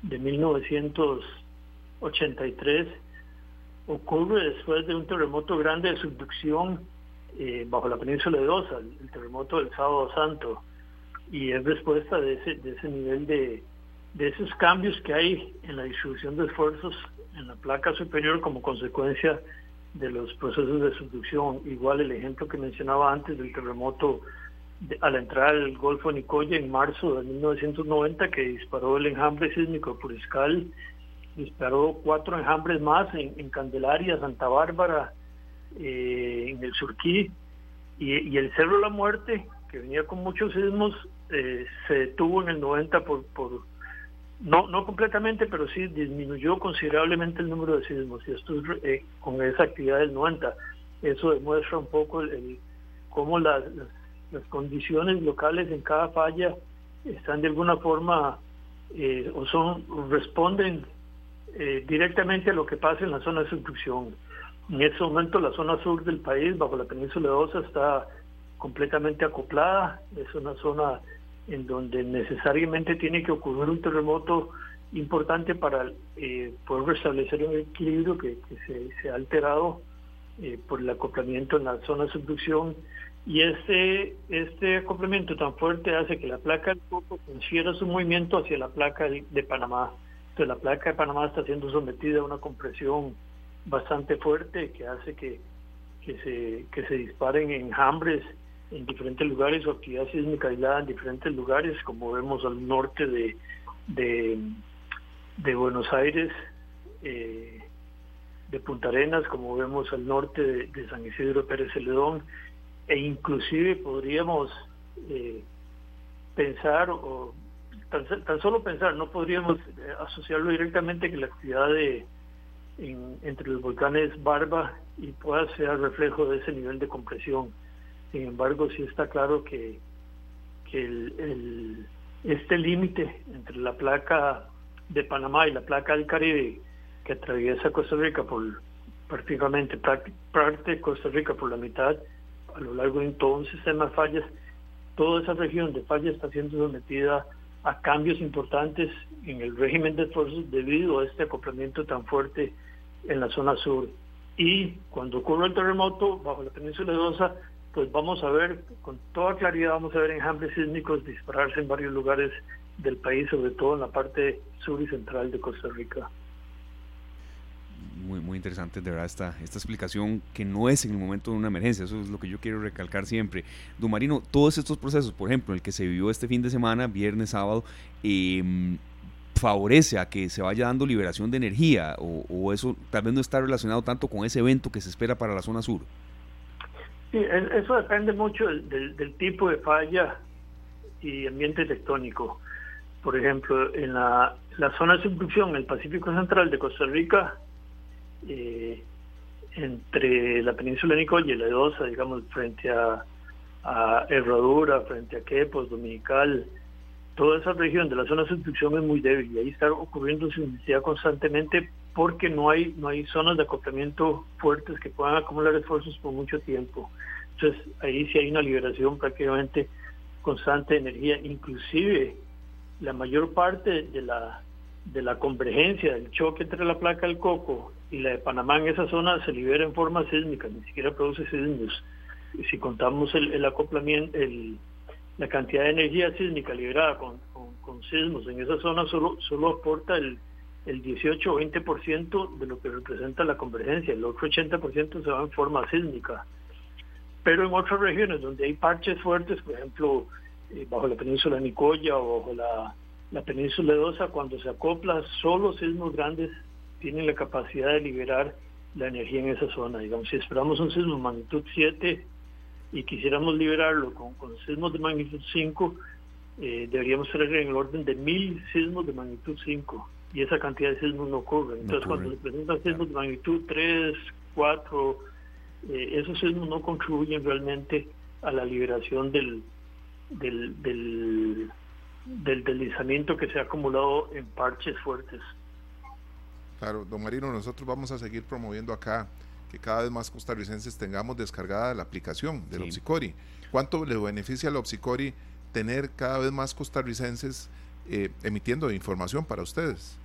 de 1983, ocurre después de un terremoto grande de subducción eh, bajo la península de Osa, el terremoto del sábado santo, y es respuesta de ese, de ese nivel de, de esos cambios que hay en la distribución de esfuerzos en la placa superior como consecuencia de los procesos de subducción. Igual el ejemplo que mencionaba antes del terremoto de- a la entrada del Golfo Nicoya en marzo de 1990 que disparó el enjambre sísmico de Puriscal, disparó cuatro enjambres más en, en Candelaria, Santa Bárbara, eh, en el Surquí y, y el Cerro de la Muerte, que venía con muchos sismos, eh, se detuvo en el 90 por, por no, no completamente, pero sí disminuyó considerablemente el número de sismos y esto es eh, con esa actividad del 90. Eso demuestra un poco el, el- cómo las, las, las condiciones locales en cada falla están de alguna forma eh, o son responden eh, directamente a lo que pasa en la zona de subducción. En este momento la zona sur del país, bajo la península de Osa, está completamente acoplada. Es una zona en donde necesariamente tiene que ocurrir un terremoto importante para eh, poder restablecer un equilibrio que, que se, se ha alterado eh, por el acoplamiento en la zona de subducción. Y este, este acoplamiento tan fuerte hace que la placa del coco transfiera su movimiento hacia la placa de, Panamá. Entonces la placa de Panamá está siendo sometida a una compresión bastante fuerte que hace que, que, se, que se disparen enjambres en diferentes lugares o actividad sísmica aislada en diferentes lugares, como vemos al norte de, de, Buenos Aires, eh, de Punta Arenas, como vemos al norte de, de San Isidro Pérez Celedón, e inclusive podríamos eh, pensar o tan, tan, solo pensar, no podríamos eh, asociarlo directamente que la actividad de en, entre los volcanes Barba y pueda ser reflejo de ese nivel de compresión. Sin embargo, sí está claro que, que el, este límite entre la placa de Panamá y la placa del Caribe que atraviesa Costa Rica por prácticamente parte de Costa Rica por la mitad a lo largo de todo un sistema de fallas, toda esa región de fallas está siendo sometida a cambios importantes en el régimen de esfuerzos debido a este acoplamiento tan fuerte en la zona sur. Y cuando ocurra el terremoto bajo la península de Osa, pues vamos a ver, con toda claridad, vamos a ver enjambres sísmicos dispararse en varios lugares del país, sobre todo en la parte sur y central de Costa Rica. Muy, muy interesante, de verdad, esta, esta explicación que no es en el momento de una emergencia, eso es lo que yo quiero recalcar siempre. Dumarino, todos estos procesos, por ejemplo, el que se vivió este fin de semana, viernes, sábado, eh, favorece a que se vaya dando liberación de energía o, o, eso tal vez no está relacionado tanto con ese evento que se espera para la zona sur? Sí, eso depende mucho del, del, tipo de falla y ambiente tectónico. Por ejemplo, en la, zona de subducción, el Pacífico Central de Costa Rica, eh, entre la península de Nicoya y la Edosa, digamos, frente a, a Herradura, frente a Quepos, Dominical, toda esa región de la zona de subducción es muy débil y ahí está ocurriendo sismicidad constantemente porque no hay no hay zonas de acoplamiento fuertes que puedan acumular esfuerzos por mucho tiempo. Entonces ahí sí hay una liberación prácticamente constante de energía, inclusive la mayor parte de la de la convergencia del choque entre la placa del Coco y la de Panamá en esa zona se libera en forma sísmica, ni siquiera produce sismos. Si contamos el, acoplamiento, el, la cantidad de energía sísmica liberada con, con, con, sismos en esa zona solo, solo aporta el, el 18 o 20% de lo que representa la convergencia, el otro 80% se va en forma sísmica. Pero en otras regiones donde hay parches fuertes, por ejemplo, eh, bajo la península de Nicoya o bajo la, la península de cuando se acopla, solo sismos grandes tienen la capacidad de liberar la energía en esa zona. Digamos, si esperamos un sismo de magnitud 7 y quisiéramos liberarlo con, con sismos de magnitud 5, eh, deberíamos tener en el orden de mil sismos de magnitud 5 y esa cantidad de sismos no ocurre. Entonces, no cuando se presentan sismos de magnitud 3, 4, eh, esos sismos no contribuyen realmente a la liberación del, del, del, del deslizamiento que se ha acumulado en parches fuertes. Claro, don Marino, nosotros vamos a seguir promoviendo acá que cada vez más costarricenses tengamos descargada la aplicación del sí. Opsicori. ¿Cuánto le beneficia al Opsicori tener cada vez más costarricenses eh, emitiendo información para ustedes?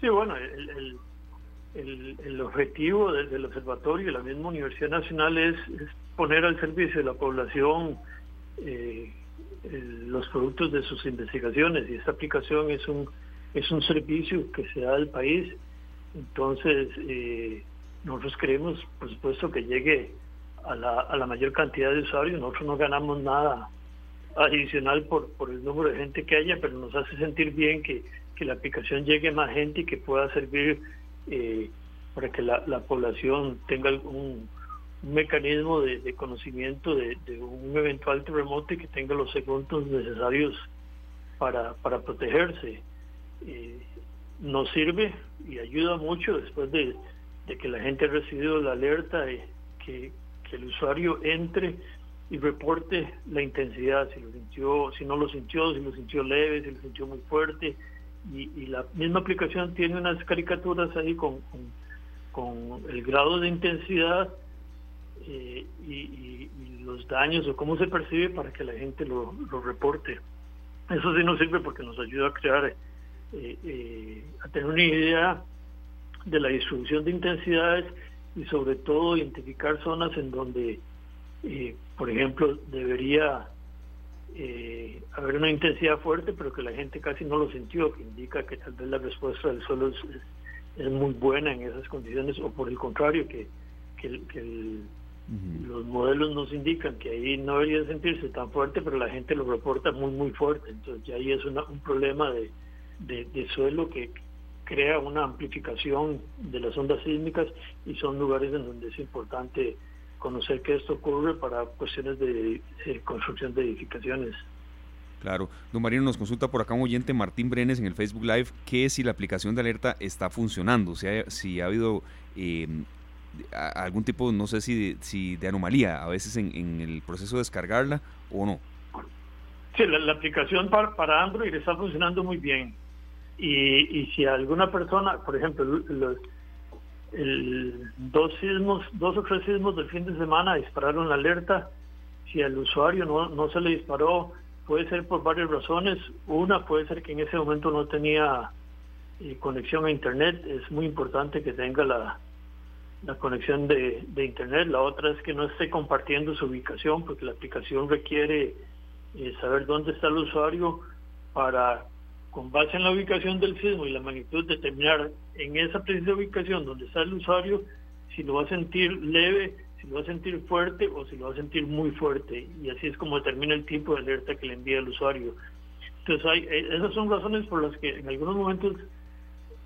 Sí, bueno, el, el, el, objetivo del, del observatorio y la misma Universidad Nacional es, es poner al servicio de la población eh, los productos de sus investigaciones y esta aplicación es un es un servicio que se da al país. Entonces eh, nosotros queremos por supuesto que llegue a la, a la mayor cantidad de usuarios. Nosotros no ganamos nada adicional por, por el número de gente que haya pero nos hace sentir bien que, que la aplicación llegue a más gente y que pueda servir eh, para que la, la población tenga algún mecanismo de, conocimiento de, un eventual terremoto y que tenga los segundos necesarios para, para protegerse. Eh, nos sirve y ayuda mucho después de, que la gente ha recibido la alerta que, que el usuario entre y reporte la intensidad, si lo sintió, si no lo sintió, si lo sintió leve, si lo sintió muy fuerte. Y, y la misma aplicación tiene unas caricaturas ahí con, con, el grado de intensidad eh, y los daños o cómo se percibe para que la gente lo, lo reporte. Eso sí nos sirve porque nos ayuda a crear, eh, eh, a tener una idea de la distribución de intensidades y sobre todo identificar zonas en donde, eh, por ejemplo, debería eh, haber una intensidad fuerte, pero que la gente casi no lo sintió, que indica que tal vez la respuesta del suelo es, es- es muy buena en esas condiciones, o por el contrario, que, que, el- los modelos nos indican que ahí no debería sentirse tan fuerte, pero la gente lo reporta muy, muy fuerte. Entonces ya ahí es una- un problema de, de, de suelo que crea una amplificación de las ondas sísmicas y son lugares en donde es importante conocer que esto ocurre para cuestiones de eh, construcción de edificaciones. Claro. Don Marino, nos consulta por acá un oyente, Martín Brenes, en el Facebook Live, que si la aplicación de alerta está funcionando, si ha, si ha habido eh, algún tipo, no sé si de, si de anomalía a veces en, en el proceso de descargarla o no. Sí, la, la aplicación para, para Android está funcionando muy bien. Y, y si alguna persona, por ejemplo, los, el- dos sismos, dos o tres sismos del fin de semana dispararon la alerta, si al usuario no, no se le disparó, puede ser por varias razones. Una puede ser que en ese momento no tenía eh, conexión a Internet. Es muy importante que tenga la, la conexión de, de Internet. La otra es que no esté compartiendo su ubicación, porque la aplicación requiere eh, saber dónde está el usuario para, con base en la ubicación del sismo y la magnitud, determinar en esa precisa ubicación donde está el usuario si lo va a sentir leve, si lo va a sentir fuerte o si lo va a sentir muy fuerte. Y así es como determina el tipo de alerta que le envía el usuario. Entonces, hay, eh, esas son razones por las que en algunos momentos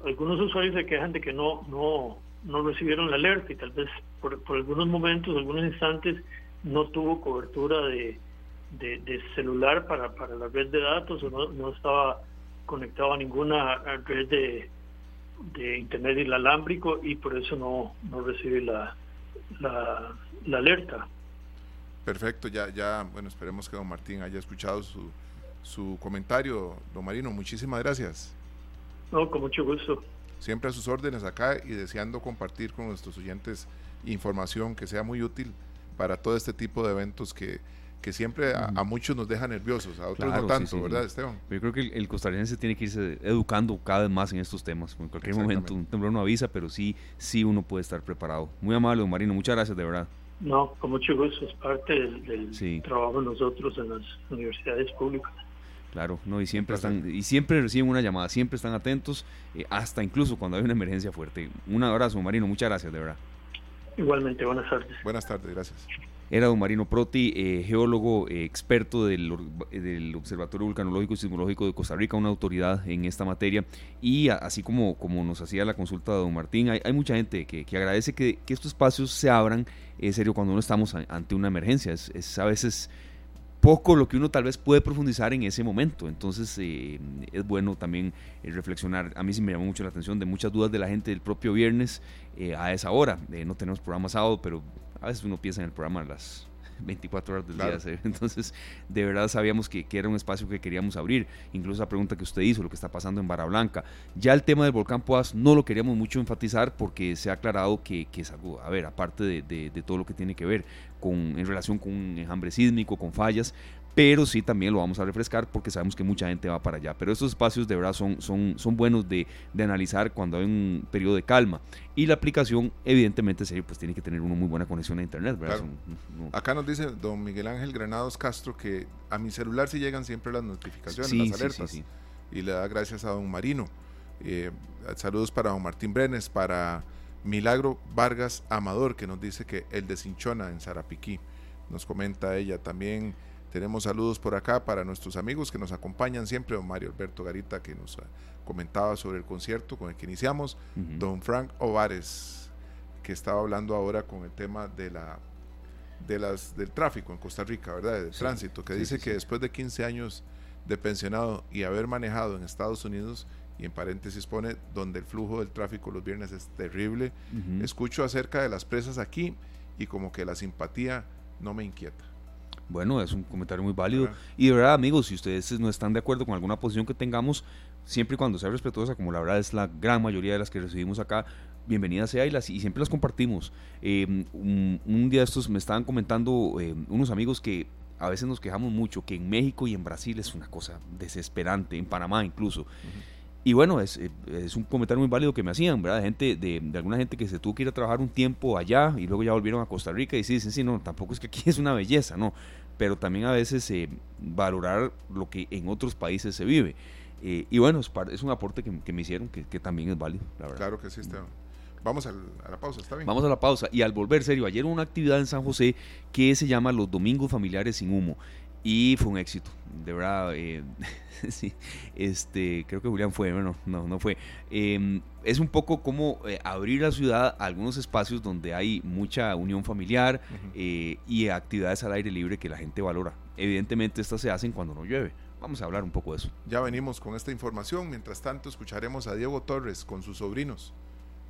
algunos usuarios se quejan de que no no no recibieron la alerta y tal vez por, por algunos momentos, algunos instantes, no tuvo cobertura de, de, celular para, para la red de datos o no, no estaba conectado a ninguna red de, de internet inalámbrico y por eso no, no recibe la, la, la alerta. Perfecto, ya, ya, bueno, esperemos que don Martín haya escuchado su, su comentario. Don Marino, muchísimas gracias. No, con mucho gusto. Siempre a sus órdenes acá y deseando compartir con nuestros oyentes información que sea muy útil para todo este tipo de eventos que, que siempre a, a muchos nos deja nerviosos, a otros Claro, no sí, tanto, sí. ¿verdad, Esteban? Yo creo que el, el costarricense tiene que irse educando cada vez más en estos temas. En cualquier momento un temblor no avisa, pero sí, sí uno puede estar preparado. Muy amable, don Marino. Muchas gracias, de verdad. No, con mucho gusto. Es parte del, del Sí. trabajo de nosotros en las universidades públicas. Claro, no, y siempre están, y siempre reciben una llamada, siempre están atentos, eh, hasta incluso cuando hay una emergencia fuerte. Un abrazo, Marino, muchas gracias, de verdad. Igualmente, buenas tardes. Buenas tardes, gracias. Era don Marino Proti, eh, geólogo eh, experto del, or- del Observatorio Vulcanológico y Sismológico de Costa Rica, una autoridad en esta materia. Y así como, como nos hacía la consulta de don Martín, hay, mucha gente que, agradece que, estos espacios se abran, en serio, cuando uno estamos ante una emergencia. Es, a veces poco lo que uno tal vez puede profundizar en ese momento. Entonces eh, es bueno también eh, reflexionar. A mí sí me llamó mucho la atención de muchas dudas de la gente del propio viernes a esa hora. No tenemos programa sábado, pero a veces uno piensa en el programa a las *laughs* 24 horas del Claro. día. *laughs* Entonces, de verdad sabíamos que, que era un espacio que queríamos abrir. Incluso la pregunta que usted hizo, lo que está pasando en Barra Blanca. Ya el tema del volcán Poás no lo queríamos mucho enfatizar porque se ha aclarado que, que es algo, a ver, aparte de, de- de todo lo que tiene que ver con, en relación con un enjambre sísmico, con fallas, pero sí también lo vamos a refrescar porque sabemos que mucha gente va para allá. Pero estos espacios de verdad son, son, son buenos de, de analizar cuando hay un periodo de calma. Y la aplicación, evidentemente, serio, pues tiene que tener una muy buena conexión a internet, ¿verdad? Claro. Son- no- Acá nos dice don Miguel Ángel Granados Castro que a mi celular sí llegan siempre las notificaciones, Sí, las sí, sí, alertas. sí. Y le da gracias a don Marino. Eh, saludos para don Martín Brenes, para Milagro Vargas Amador, que nos dice que el de Cinchona en Zarapiquí. Nos comenta ella también. Tenemos saludos por acá para nuestros amigos que nos acompañan siempre, don Mario Alberto Garita, que nos ah, comentaba sobre el concierto con el que iniciamos, don Frank Ovares, que estaba hablando ahora con el tema de la de las del tráfico en Costa Rica, ¿verdad? Del Sí, tránsito, que sí, dice sí, que después de 15 años de pensionado y haber manejado en Estados Unidos, y en paréntesis pone, donde el flujo del tráfico los viernes es terrible, escucho acerca de las presas aquí y como que la simpatía no me inquieta. Bueno, es un comentario muy válido. Y de verdad, amigos, si ustedes no están de acuerdo con alguna posición que tengamos, siempre y cuando sea respetuosa, como la verdad es la gran mayoría de las que recibimos acá, bienvenida sea y, las, y siempre las compartimos. Eh, un, un día estos me estaban comentando eh, unos amigos que a veces nos quejamos mucho, que en México y en Brasil es una cosa desesperante, en Panamá incluso. Y bueno, es, eh, es un comentario muy válido que me hacían, ¿verdad? De, gente, de, de alguna gente que se tuvo que ir a trabajar un tiempo allá y luego ya volvieron a Costa Rica y sí, dicen, sí, no, tampoco es que aquí *laughs* es una belleza, ¿no? Pero también a veces eh, valorar lo que en otros países se vive. Eh, y bueno, es, un aporte que, que me hicieron que, que también es válido, la verdad. Claro que sí, Esteban. Vamos al- a la pausa, ¿está bien? Vamos a la pausa. Y al volver, serio, ayer hubo una actividad en San José que se llama Los Domingos Familiares sin Humo. Y fue un éxito, de verdad. eh, *laughs* sí, este, creo que Julián fue, bueno, no, no fue. Eh, es un poco como eh, abrir la ciudad a algunos espacios donde hay mucha unión familiar eh, y actividades al aire libre que la gente valora. Evidentemente estas se hacen cuando no llueve. Vamos a hablar un poco de eso. Ya venimos con esta información. Mientras tanto, escucharemos a Diego Torres con sus sobrinos,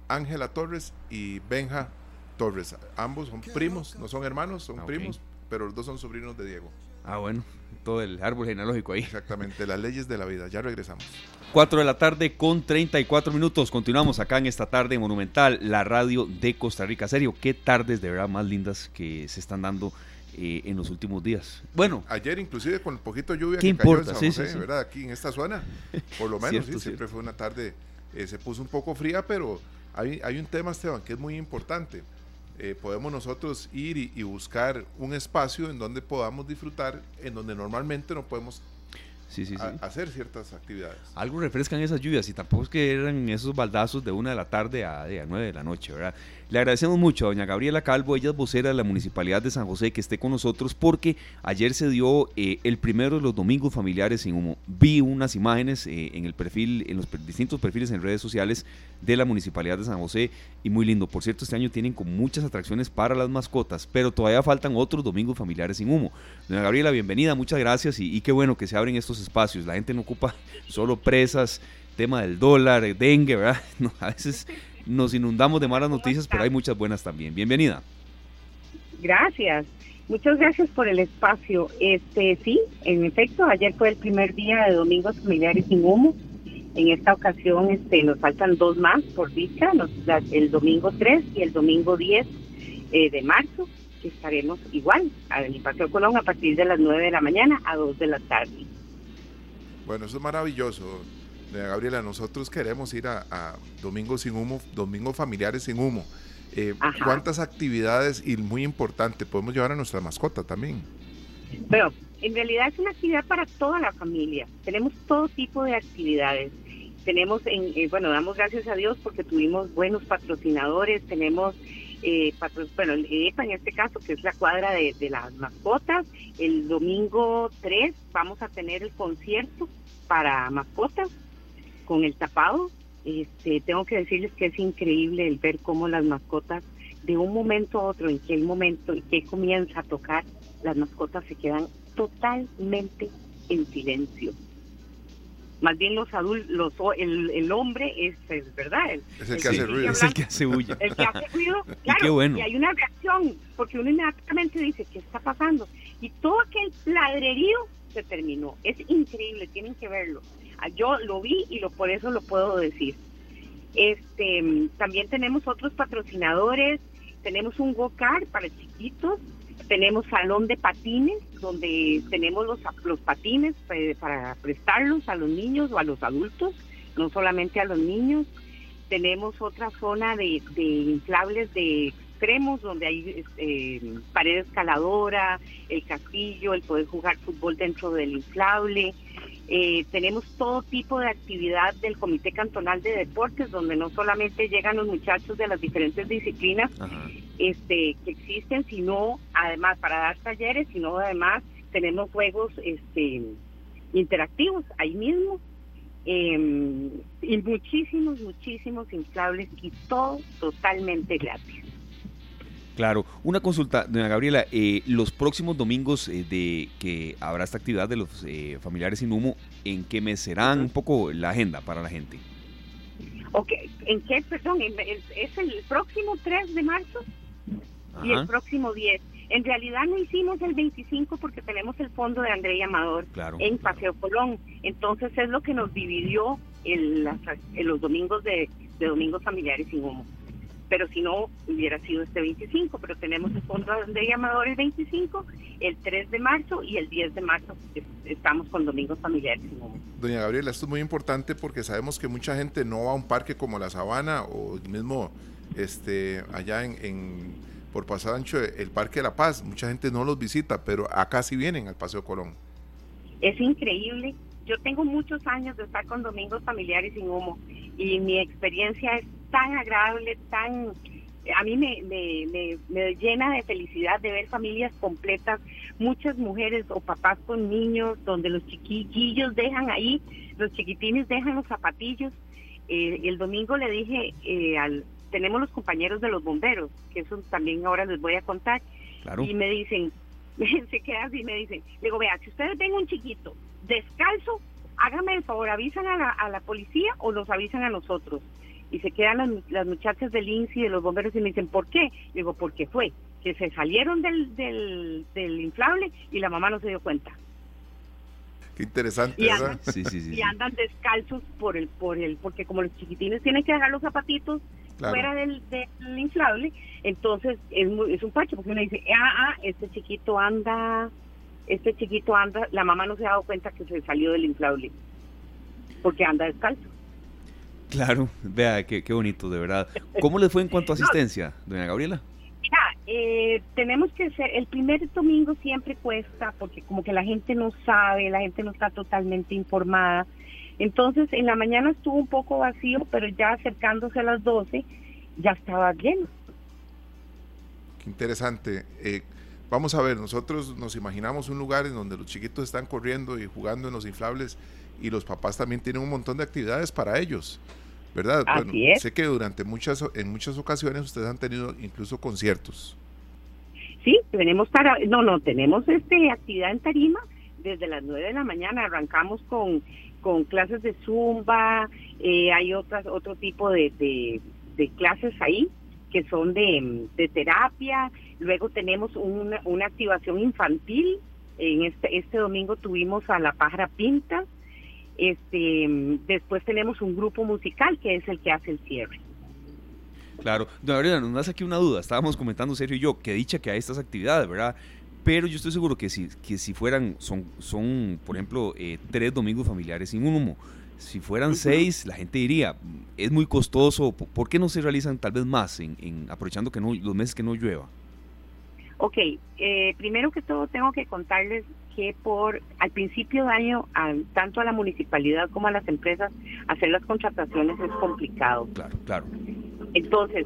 Ángela Torres y Benja Torres. Ambos son primos, no son hermanos, son Ah, primos, pero los dos son sobrinos de Diego. Ah, bueno, todo el árbol genealógico ahí. Exactamente, las leyes de la vida. Ya regresamos. 4 de la tarde con 34 minutos. Continuamos acá en esta tarde monumental, la radio de Costa Rica. Serio, qué tardes de verdad más lindas que se están dando eh, en los últimos días. Bueno, Ayer, inclusive, con el poquito de lluvia ¿Qué que cayó importa? en San Sí, sí, José, sí. ¿verdad? Aquí en esta zona, por lo *laughs* menos, Cierto, sí, cierto. siempre fue una tarde, eh, se puso un poco fría, pero hay, hay un tema, Esteban, que es muy importante. Eh, podemos nosotros ir y, y buscar un espacio en donde podamos disfrutar, en donde normalmente no podemos sí, sí, sí. a- hacer ciertas actividades. Algo refrescan esas lluvias y tampoco es que eran esos baldazos de una de la tarde a, 9 de la noche, ¿verdad? Le agradecemos mucho a doña Gabriela Calvo, ella es vocera de la Municipalidad de San José, que esté con nosotros porque ayer se dio eh, el primero de los domingos familiares sin humo. Vi unas imágenes eh, en el perfil, en los distintos perfiles en redes sociales de la Municipalidad de San José y muy lindo. Por cierto, este año tienen con muchas atracciones para las mascotas, pero todavía faltan otros domingos familiares sin humo. Doña Gabriela, bienvenida, muchas gracias y, qué bueno que se abren estos espacios. La gente no ocupa *laughs* solo presas, tema del dólar, dengue, ¿verdad? *laughs* A veces nos inundamos de malas noticias, pero hay muchas buenas también. Bienvenida. Gracias. Muchas gracias por el espacio. Este, sí, en efecto, ayer fue el primer día de Domingos Familiares sin Humo. En esta ocasión este, nos faltan dos más, por dicha, los- la- el domingo 3 y el domingo 10 eh, de marzo, que estaremos igual en el Paseo Colón a partir de las 9 de la mañana a 2 de la tarde. Bueno, eso es maravilloso, Gabriela. Nosotros queremos ir a, a Domingos sin Humo, Domingos Familiares sin Humo. Eh. ¿Cuántas actividades, y muy importante, podemos llevar a nuestra mascota también? Pero en realidad es una actividad para toda la familia. Tenemos todo tipo de actividades. Tenemos, en, eh, bueno, damos gracias a Dios porque tuvimos buenos patrocinadores. Tenemos, eh, patro- bueno, EPA en este caso, que es la cuadra de, de las mascotas. El domingo 3 vamos a tener el concierto para mascotas con el tapado. Este, tengo que decirles que es increíble el ver cómo las mascotas de un momento a otro, en qué momento, en qué comienza a tocar, las mascotas se quedan totalmente en silencio. Más bien los adultos, los, el, el hombre es, es verdad, el, Es el El que que hace ruido. Es el que hace bulla. el que hace ruido, *laughs* claro, qué bueno. y hay una reacción, porque uno inmediatamente dice, ¿qué está pasando? Y todo aquel ladrerío se terminó. Es increíble, tienen que verlo. Ah, Yo lo vi y lo por eso lo puedo decir. Este, también tenemos otros patrocinadores, tenemos un go-kart para chiquitos, Tenemos salón de patines, donde tenemos los, los patines eh, para prestarlos a los niños o a los adultos, no solamente a los niños. Tenemos otra zona de, de inflables de extremos, donde hay eh, pared escaladora, el castillo, el poder jugar fútbol dentro del inflable. Eh, tenemos todo tipo de actividad del Comité Cantonal de Deportes, donde no solamente llegan los muchachos de las diferentes disciplinas Ajá. este, que existen, sino además para dar talleres, sino además tenemos juegos este, interactivos ahí mismo. eh, y muchísimos, muchísimos inflables y todo totalmente gratis. Claro, una consulta, doña Gabriela, eh, los próximos domingos eh, de que habrá esta actividad de los eh, familiares sin humo, ¿en qué mes serán un poco la agenda para la gente? Ok, ¿en qué, perdón? ¿En- ¿Es es el próximo 3 de marzo? y el próximo 10. En realidad no hicimos el 25 porque tenemos el fondo de André Amador claro. en Paseo Colón. Entonces es lo que nos dividió las- en los domingos de, de domingos familiares sin humo. Pero si no, hubiera sido este 25, pero tenemos el fondo de André Amador el 25, el 3 de marzo y el 10 de marzo es- estamos con domingos familiares sin humo. Doña Gabriela, esto es muy importante porque sabemos que mucha gente no va a un parque como la Sabana o mismo este, allá en, en- por Pasado Ancho, el Parque de la Paz. Mucha gente no los visita, pero acá sí vienen al Paseo Colón. Es increíble. Yo tengo muchos años de estar con domingos familiares sin humo y mi experiencia es tan agradable, tan... A mí me, me, me, me llena de felicidad de ver familias completas, muchas mujeres o papás con niños, donde los chiquillos dejan ahí, los chiquitines dejan los zapatillos. Eh, el domingo le dije, eh, al, tenemos los compañeros de los bomberos, que eso también ahora les voy a contar, Claro. y me dicen, *laughs* se quedan así me dicen, le digo, vea, si ustedes ven un chiquito descalzo, háganme el favor, avisan a la, a la policía o los avisan a nosotros. Y se quedan las, las muchachas del INSI, de los bomberos, y me dicen, ¿por qué? Le digo, porque fue que se salieron del, del, del inflable y la mamá no se dio cuenta. Qué interesante, Y ¿verdad? andan, Sí, sí, sí. y sí. andan descalzos por el, por el, porque como los chiquitines tienen que dejar los zapatitos Claro. fuera del, del inflable, entonces es, muy, es un pacho, porque uno dice, ah, ah, este chiquito anda, este chiquito anda, la mamá no se ha dado cuenta que se salió del inflable, porque anda descalzo. Claro, vea, qué, qué bonito, de verdad. ¿Cómo les fue en cuanto a *laughs* asistencia, doña Gabriela? Mira, eh, tenemos que ser, el primer domingo siempre cuesta, porque como que la gente no sabe, la gente no está totalmente informada. Entonces, en la mañana estuvo un poco vacío, pero ya acercándose a las 12, ya estaba lleno. Qué interesante. Eh, vamos a ver, nosotros nos imaginamos un lugar en donde los chiquitos están corriendo y jugando en los inflables y los papás también tienen un montón de actividades para ellos, ¿verdad? Así es. sé que durante muchas en muchas ocasiones ustedes han tenido incluso conciertos. Sí, tenemos para, no, no, tenemos este actividad en Tarima desde las 9 de la mañana. Arrancamos con, con clases de zumba, eh, hay otras otro tipo de, de, de clases ahí que son de, de terapia. Luego tenemos una, una activación infantil. En este, este domingo tuvimos a la pájara pinta. Este, después tenemos un grupo musical que es el que hace el cierre. Claro, doña Gabriela, nos nace aquí una duda. Estábamos comentando Sergio y yo que dicha que hay estas actividades, ¿verdad? Pero yo estoy seguro que si, que si fueran, son, son por ejemplo, eh, tres domingos familiares sin humo. Si fueran seis, la gente diría, es muy costoso, ¿por por qué no se realizan tal vez más, en, en- aprovechando que no, los meses que no llueva? Ok, eh, primero que todo tengo que contarles que por al principio de año, a- tanto a la municipalidad como a las empresas, hacer las contrataciones es complicado. Claro, claro. Entonces,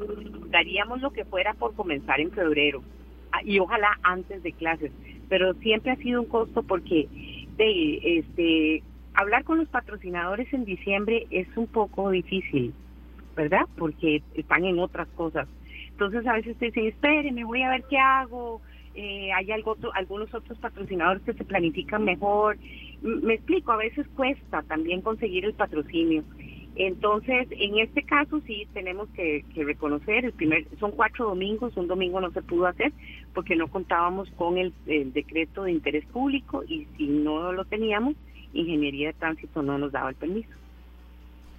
daríamos lo que fuera por comenzar en febrero ah, y ojalá antes de clases, pero siempre ha sido un costo porque de, este, hablar con los patrocinadores en diciembre es un poco difícil, ¿verdad? Porque están en otras cosas. Entonces a veces te dicen, espérenme, voy a ver qué hago. Eh, hay algo, otro- algunos otros patrocinadores que se planifican mejor. M- Me explico, a veces cuesta también conseguir el patrocinio. Entonces, en este caso sí tenemos que, que reconocer, el primer, son cuatro domingos, un domingo no se pudo hacer porque no contábamos con el, el decreto de interés público y si no lo teníamos, Ingeniería de Tránsito no nos daba el permiso.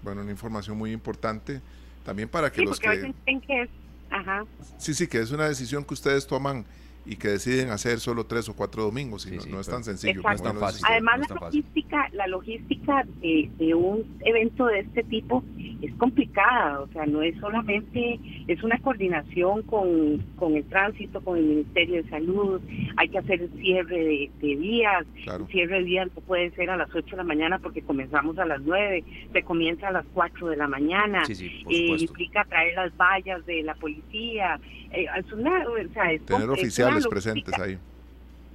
Bueno, una información muy importante también para que Sí, los que que es, ajá, Sí, sí, que es una decisión que ustedes toman y que deciden hacer solo tres o cuatro domingos. Y Sí, no, sí, no es tan sencillo. No es tan fácil. Además, no es la logística, la logística de, de un evento de este tipo es complicada, o sea, no es solamente, es una coordinación con, con el tránsito, con el Ministerio de Salud, hay que hacer el cierre de, de vías, Claro. el cierre de vías no puede ser a las 8 de la mañana porque comenzamos a las 9, se comienza a las 4 de la mañana, Sí, sí, por eh, implica traer las vallas de la policía, eh, es una, o sea, es Tener com- presentes ahí.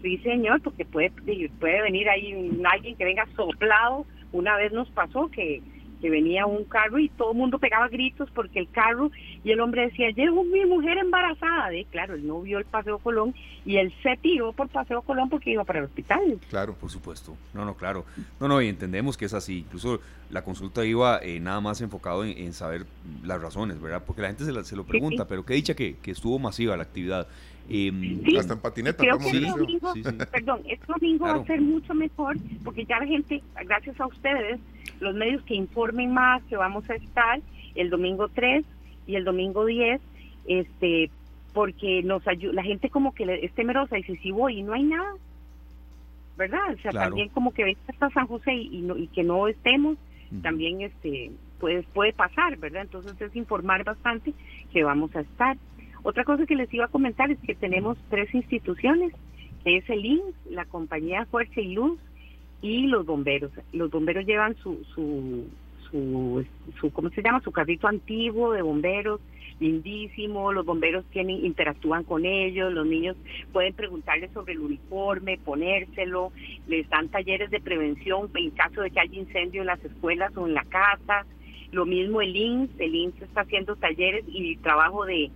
Sí, señor, porque puede, puede venir ahí un- alguien que venga soplado. Una vez nos pasó que, que venía un carro y todo el mundo pegaba gritos porque el carro y el hombre decía, llevo mi mujer embarazada. De, claro, él no vio el Paseo Colón y él se tiró por Paseo Colón porque iba para el hospital. Claro. Por supuesto. No, no, claro. No, no, y entendemos que es así. Incluso la consulta iba eh, nada más enfocado en, en saber las razones, ¿verdad? Porque la gente se, la- se lo pregunta, sí. pero qué dicha que, que estuvo masiva la actividad. Em, Sí, Hasta en patineta Creo que el domingo, Sí, sí. perdón, este domingo va a ser mucho mejor porque ya la gente, gracias a ustedes, los medios que informen más que vamos a estar el domingo 3 y el domingo 10, este, porque nos ayuda, la gente como que le- es temerosa y dice, si voy y no hay nada, ¿verdad? O sea, Claro. también como que venga hasta San José y, y no- y que no estemos, también este puede, puede pasar, ¿verdad? Entonces es informar bastante que vamos a estar. Otra cosa que les iba a comentar es que tenemos tres instituciones, que es el INS, la compañía Fuerza y Luz y los bomberos. Los bomberos llevan su, su, su, su ¿cómo se llama? Su carrito antiguo de bomberos, lindísimo, los bomberos tienen, interactúan con ellos, los niños pueden preguntarles sobre el uniforme, ponérselo, les dan talleres de prevención en caso de que haya incendio en las escuelas o en la casa, lo mismo el INS, el INS está haciendo talleres y trabajo de,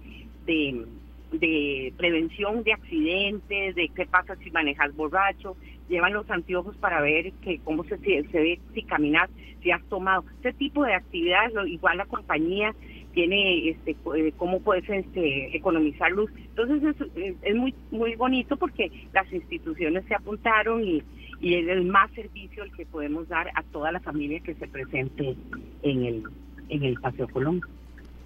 de, prevención de accidentes, de qué pasa si manejas borracho, llevan los anteojos para ver que cómo se, se ve si caminas, si has tomado, ese tipo de actividades, igual la compañía tiene este eh, cómo puedes este economizar luz. Entonces es, es- es muy muy bonito porque las instituciones se apuntaron y, y es el más servicio el que podemos dar a toda la familia que se presente en el en el Paseo Colón.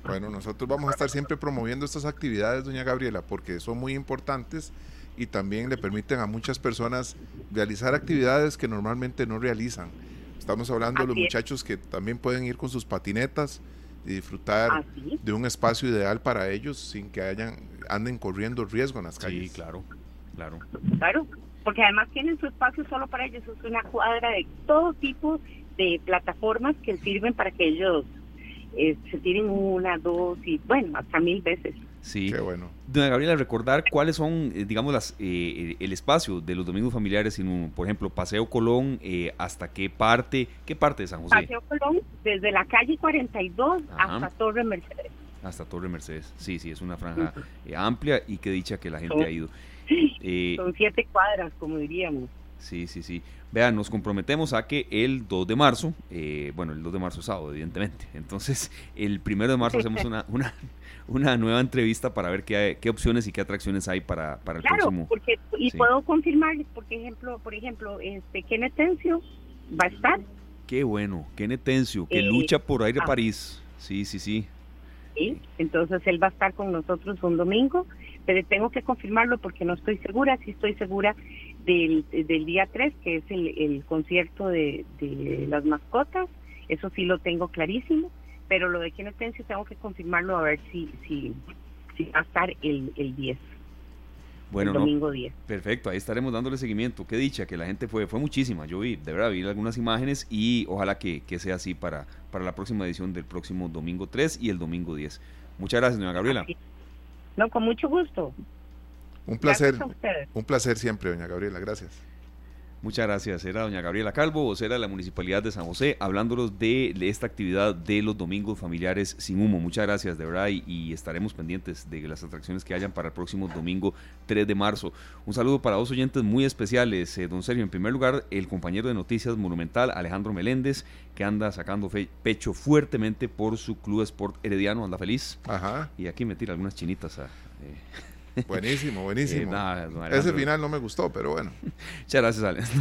Bueno, nosotros vamos a estar siempre promoviendo estas actividades, doña Gabriela, porque son muy importantes y también le permiten a muchas personas realizar actividades que normalmente no realizan. Estamos hablando de los es. muchachos que también pueden ir con sus patinetas y disfrutar Así. de un espacio ideal para ellos sin que hayan anden corriendo riesgo en las Sí, calles. claro, claro. Claro, porque además tienen su espacio solo para ellos, es una cuadra de todo tipo de plataformas que sirven para que ellos eh, se tiren una, dos y bueno, hasta mil veces. Sí. Qué bueno. Doña Gabriela, recordar cuáles son, eh, digamos, las, eh, el espacio de los domingos familiares, en un, por ejemplo, Paseo Colón, eh, hasta qué parte, qué parte de San José, Paseo Colón, desde la calle 42 Ajá. hasta Torre Mercedes. hasta Torre Mercedes. Sí, sí, es una franja eh, amplia y qué dicha que la gente ha ido. Eh, Son siete cuadras, como diríamos. Sí, sí, sí. Vean, nos comprometemos a que el 2 de marzo, eh, bueno, el 2 de marzo es sábado, evidentemente. Entonces, el 1 de marzo hacemos una, una, una nueva entrevista para ver qué, hay- qué opciones y qué atracciones hay para, para el Claro, próximo. porque y sí. puedo confirmarles, por ejemplo, por ejemplo, este Kenneth Tencio va a estar, Qué bueno, Kenneth Tencio, que Eh, lucha por Aire ah. París. Sí, sí, sí. ¿sí? entonces él va a estar con nosotros un domingo, pero tengo que confirmarlo porque no estoy segura, sí estoy segura del, del día 3, que es el, el concierto de, de las mascotas, eso sí lo tengo clarísimo, pero lo de Kenneth Tencio tengo que confirmarlo a ver si, si, si va a estar el, el 10, Bueno, el no, domingo 10. perfecto, ahí estaremos dándole seguimiento. Qué dicha que la gente fue, fue muchísima. Yo vi, de verdad, vi algunas imágenes y ojalá que, que sea así para, para la próxima edición del próximo domingo 3 y el domingo 10. Muchas gracias, doña Gabriela. No, con mucho gusto. Un placer, un placer siempre, doña Gabriela, gracias. Muchas gracias. Era doña Gabriela Calvo, vocera de la Municipalidad de San José, hablándonos de, de esta actividad de los domingos familiares sin humo. Muchas gracias, de verdad, y, y estaremos pendientes de las atracciones que hayan para el próximo domingo 3 de marzo. Un saludo para dos oyentes muy especiales. Eh, don Sergio, en primer lugar, el compañero de Noticias Monumental, Alejandro Meléndez, que anda sacando fe- pecho fuertemente por su Club Sport Herediano, anda feliz. Ajá, Y aquí me tira algunas chinitas a... eh, *laughs* buenísimo, buenísimo. eh, nada, Ese final no me gustó, pero bueno. *laughs* Muchas gracias, Alex.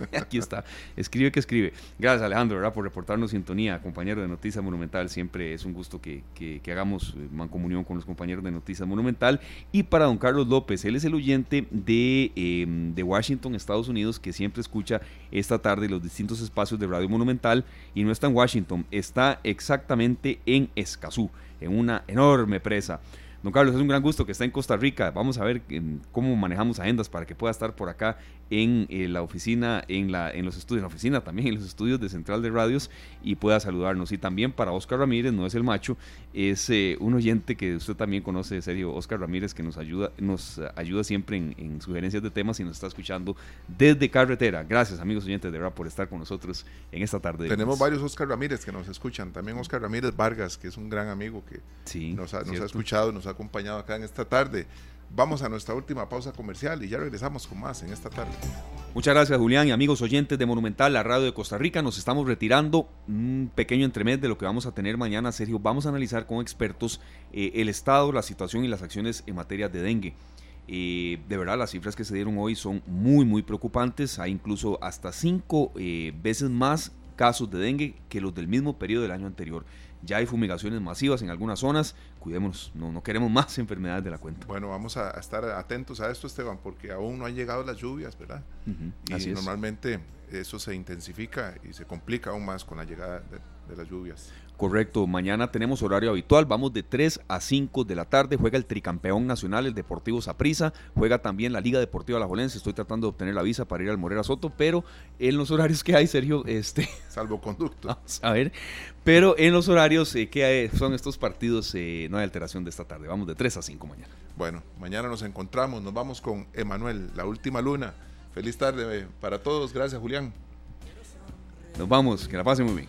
*laughs* Aquí está. Escribe que escribe. Gracias, Alejandro, ¿verdad? por reportarnos sintonía, compañero de Noticias Monumental. Siempre es un gusto que, que, que hagamos eh, mancomunión con los compañeros de Noticias Monumental. Y para don Carlos López, él es el oyente de, eh, de Washington, Estados Unidos, que siempre escucha esta tarde los distintos espacios de Radio Monumental. Y no está en Washington, está exactamente en Escazú, en una enorme presa. Don Carlos, es un gran gusto que está en Costa Rica. Vamos a ver em, cómo manejamos agendas para que pueda estar por acá en eh, la oficina, en, la, en los estudios, en la oficina también, en los estudios de Central de Radios y pueda saludarnos. Y también para Oscar Ramírez, no es el macho, es eh, un oyente que usted también conoce, de serio, Oscar Ramírez, que nos ayuda, nos ayuda siempre en, en sugerencias de temas y nos está escuchando desde carretera. Gracias, amigos oyentes, de verdad, por estar con nosotros en esta tarde. de Tenemos varios Oscar Ramírez que nos escuchan. También Oscar Ramírez Vargas, que es un gran amigo que Sí, nos, ha, nos ha escuchado, nos ha acompañado acá en esta tarde. Vamos a nuestra última pausa comercial y ya regresamos con más en esta tarde. Muchas gracias, Julián y amigos oyentes de Monumental, la radio de Costa Rica. Nos estamos retirando un pequeño entremés de lo que vamos a tener mañana, Sergio. Vamos a analizar con expertos eh, el estado, la situación y las acciones en materia de dengue. Eh, de verdad, las cifras que se dieron hoy son muy, muy preocupantes. Hay incluso hasta cinco eh, veces más casos de dengue que los del mismo periodo del año anterior. Ya hay fumigaciones masivas en algunas zonas. Cuidémonos, no, no queremos más *laughs* enfermedades de la cuenta. Bueno, vamos a, estar atentos a esto, Esteban, porque aún no han llegado las lluvias, ¿verdad? Ujú, Y Así es. normalmente eso se intensifica y se complica aún más con la llegada de, de las lluvias. Correcto, mañana tenemos horario habitual, vamos de 3 a 5 de la tarde, juega el tricampeón nacional, el Deportivo Saprissa, juega también la Liga Deportiva Alajuelense, estoy tratando de obtener la visa para ir al Morera Soto, pero en los horarios que hay, Sergio, este, *laughs* Salvoconducto. vamos a ver, pero en los horarios eh, que hay- son estos partidos, eh, no hay alteración de esta tarde, vamos de 3 a 5 mañana. Bueno, mañana nos encontramos, nos vamos con Emanuel, la última luna. Feliz tarde eh, para todos, gracias Julián. Nos vamos, que la pasen muy bien.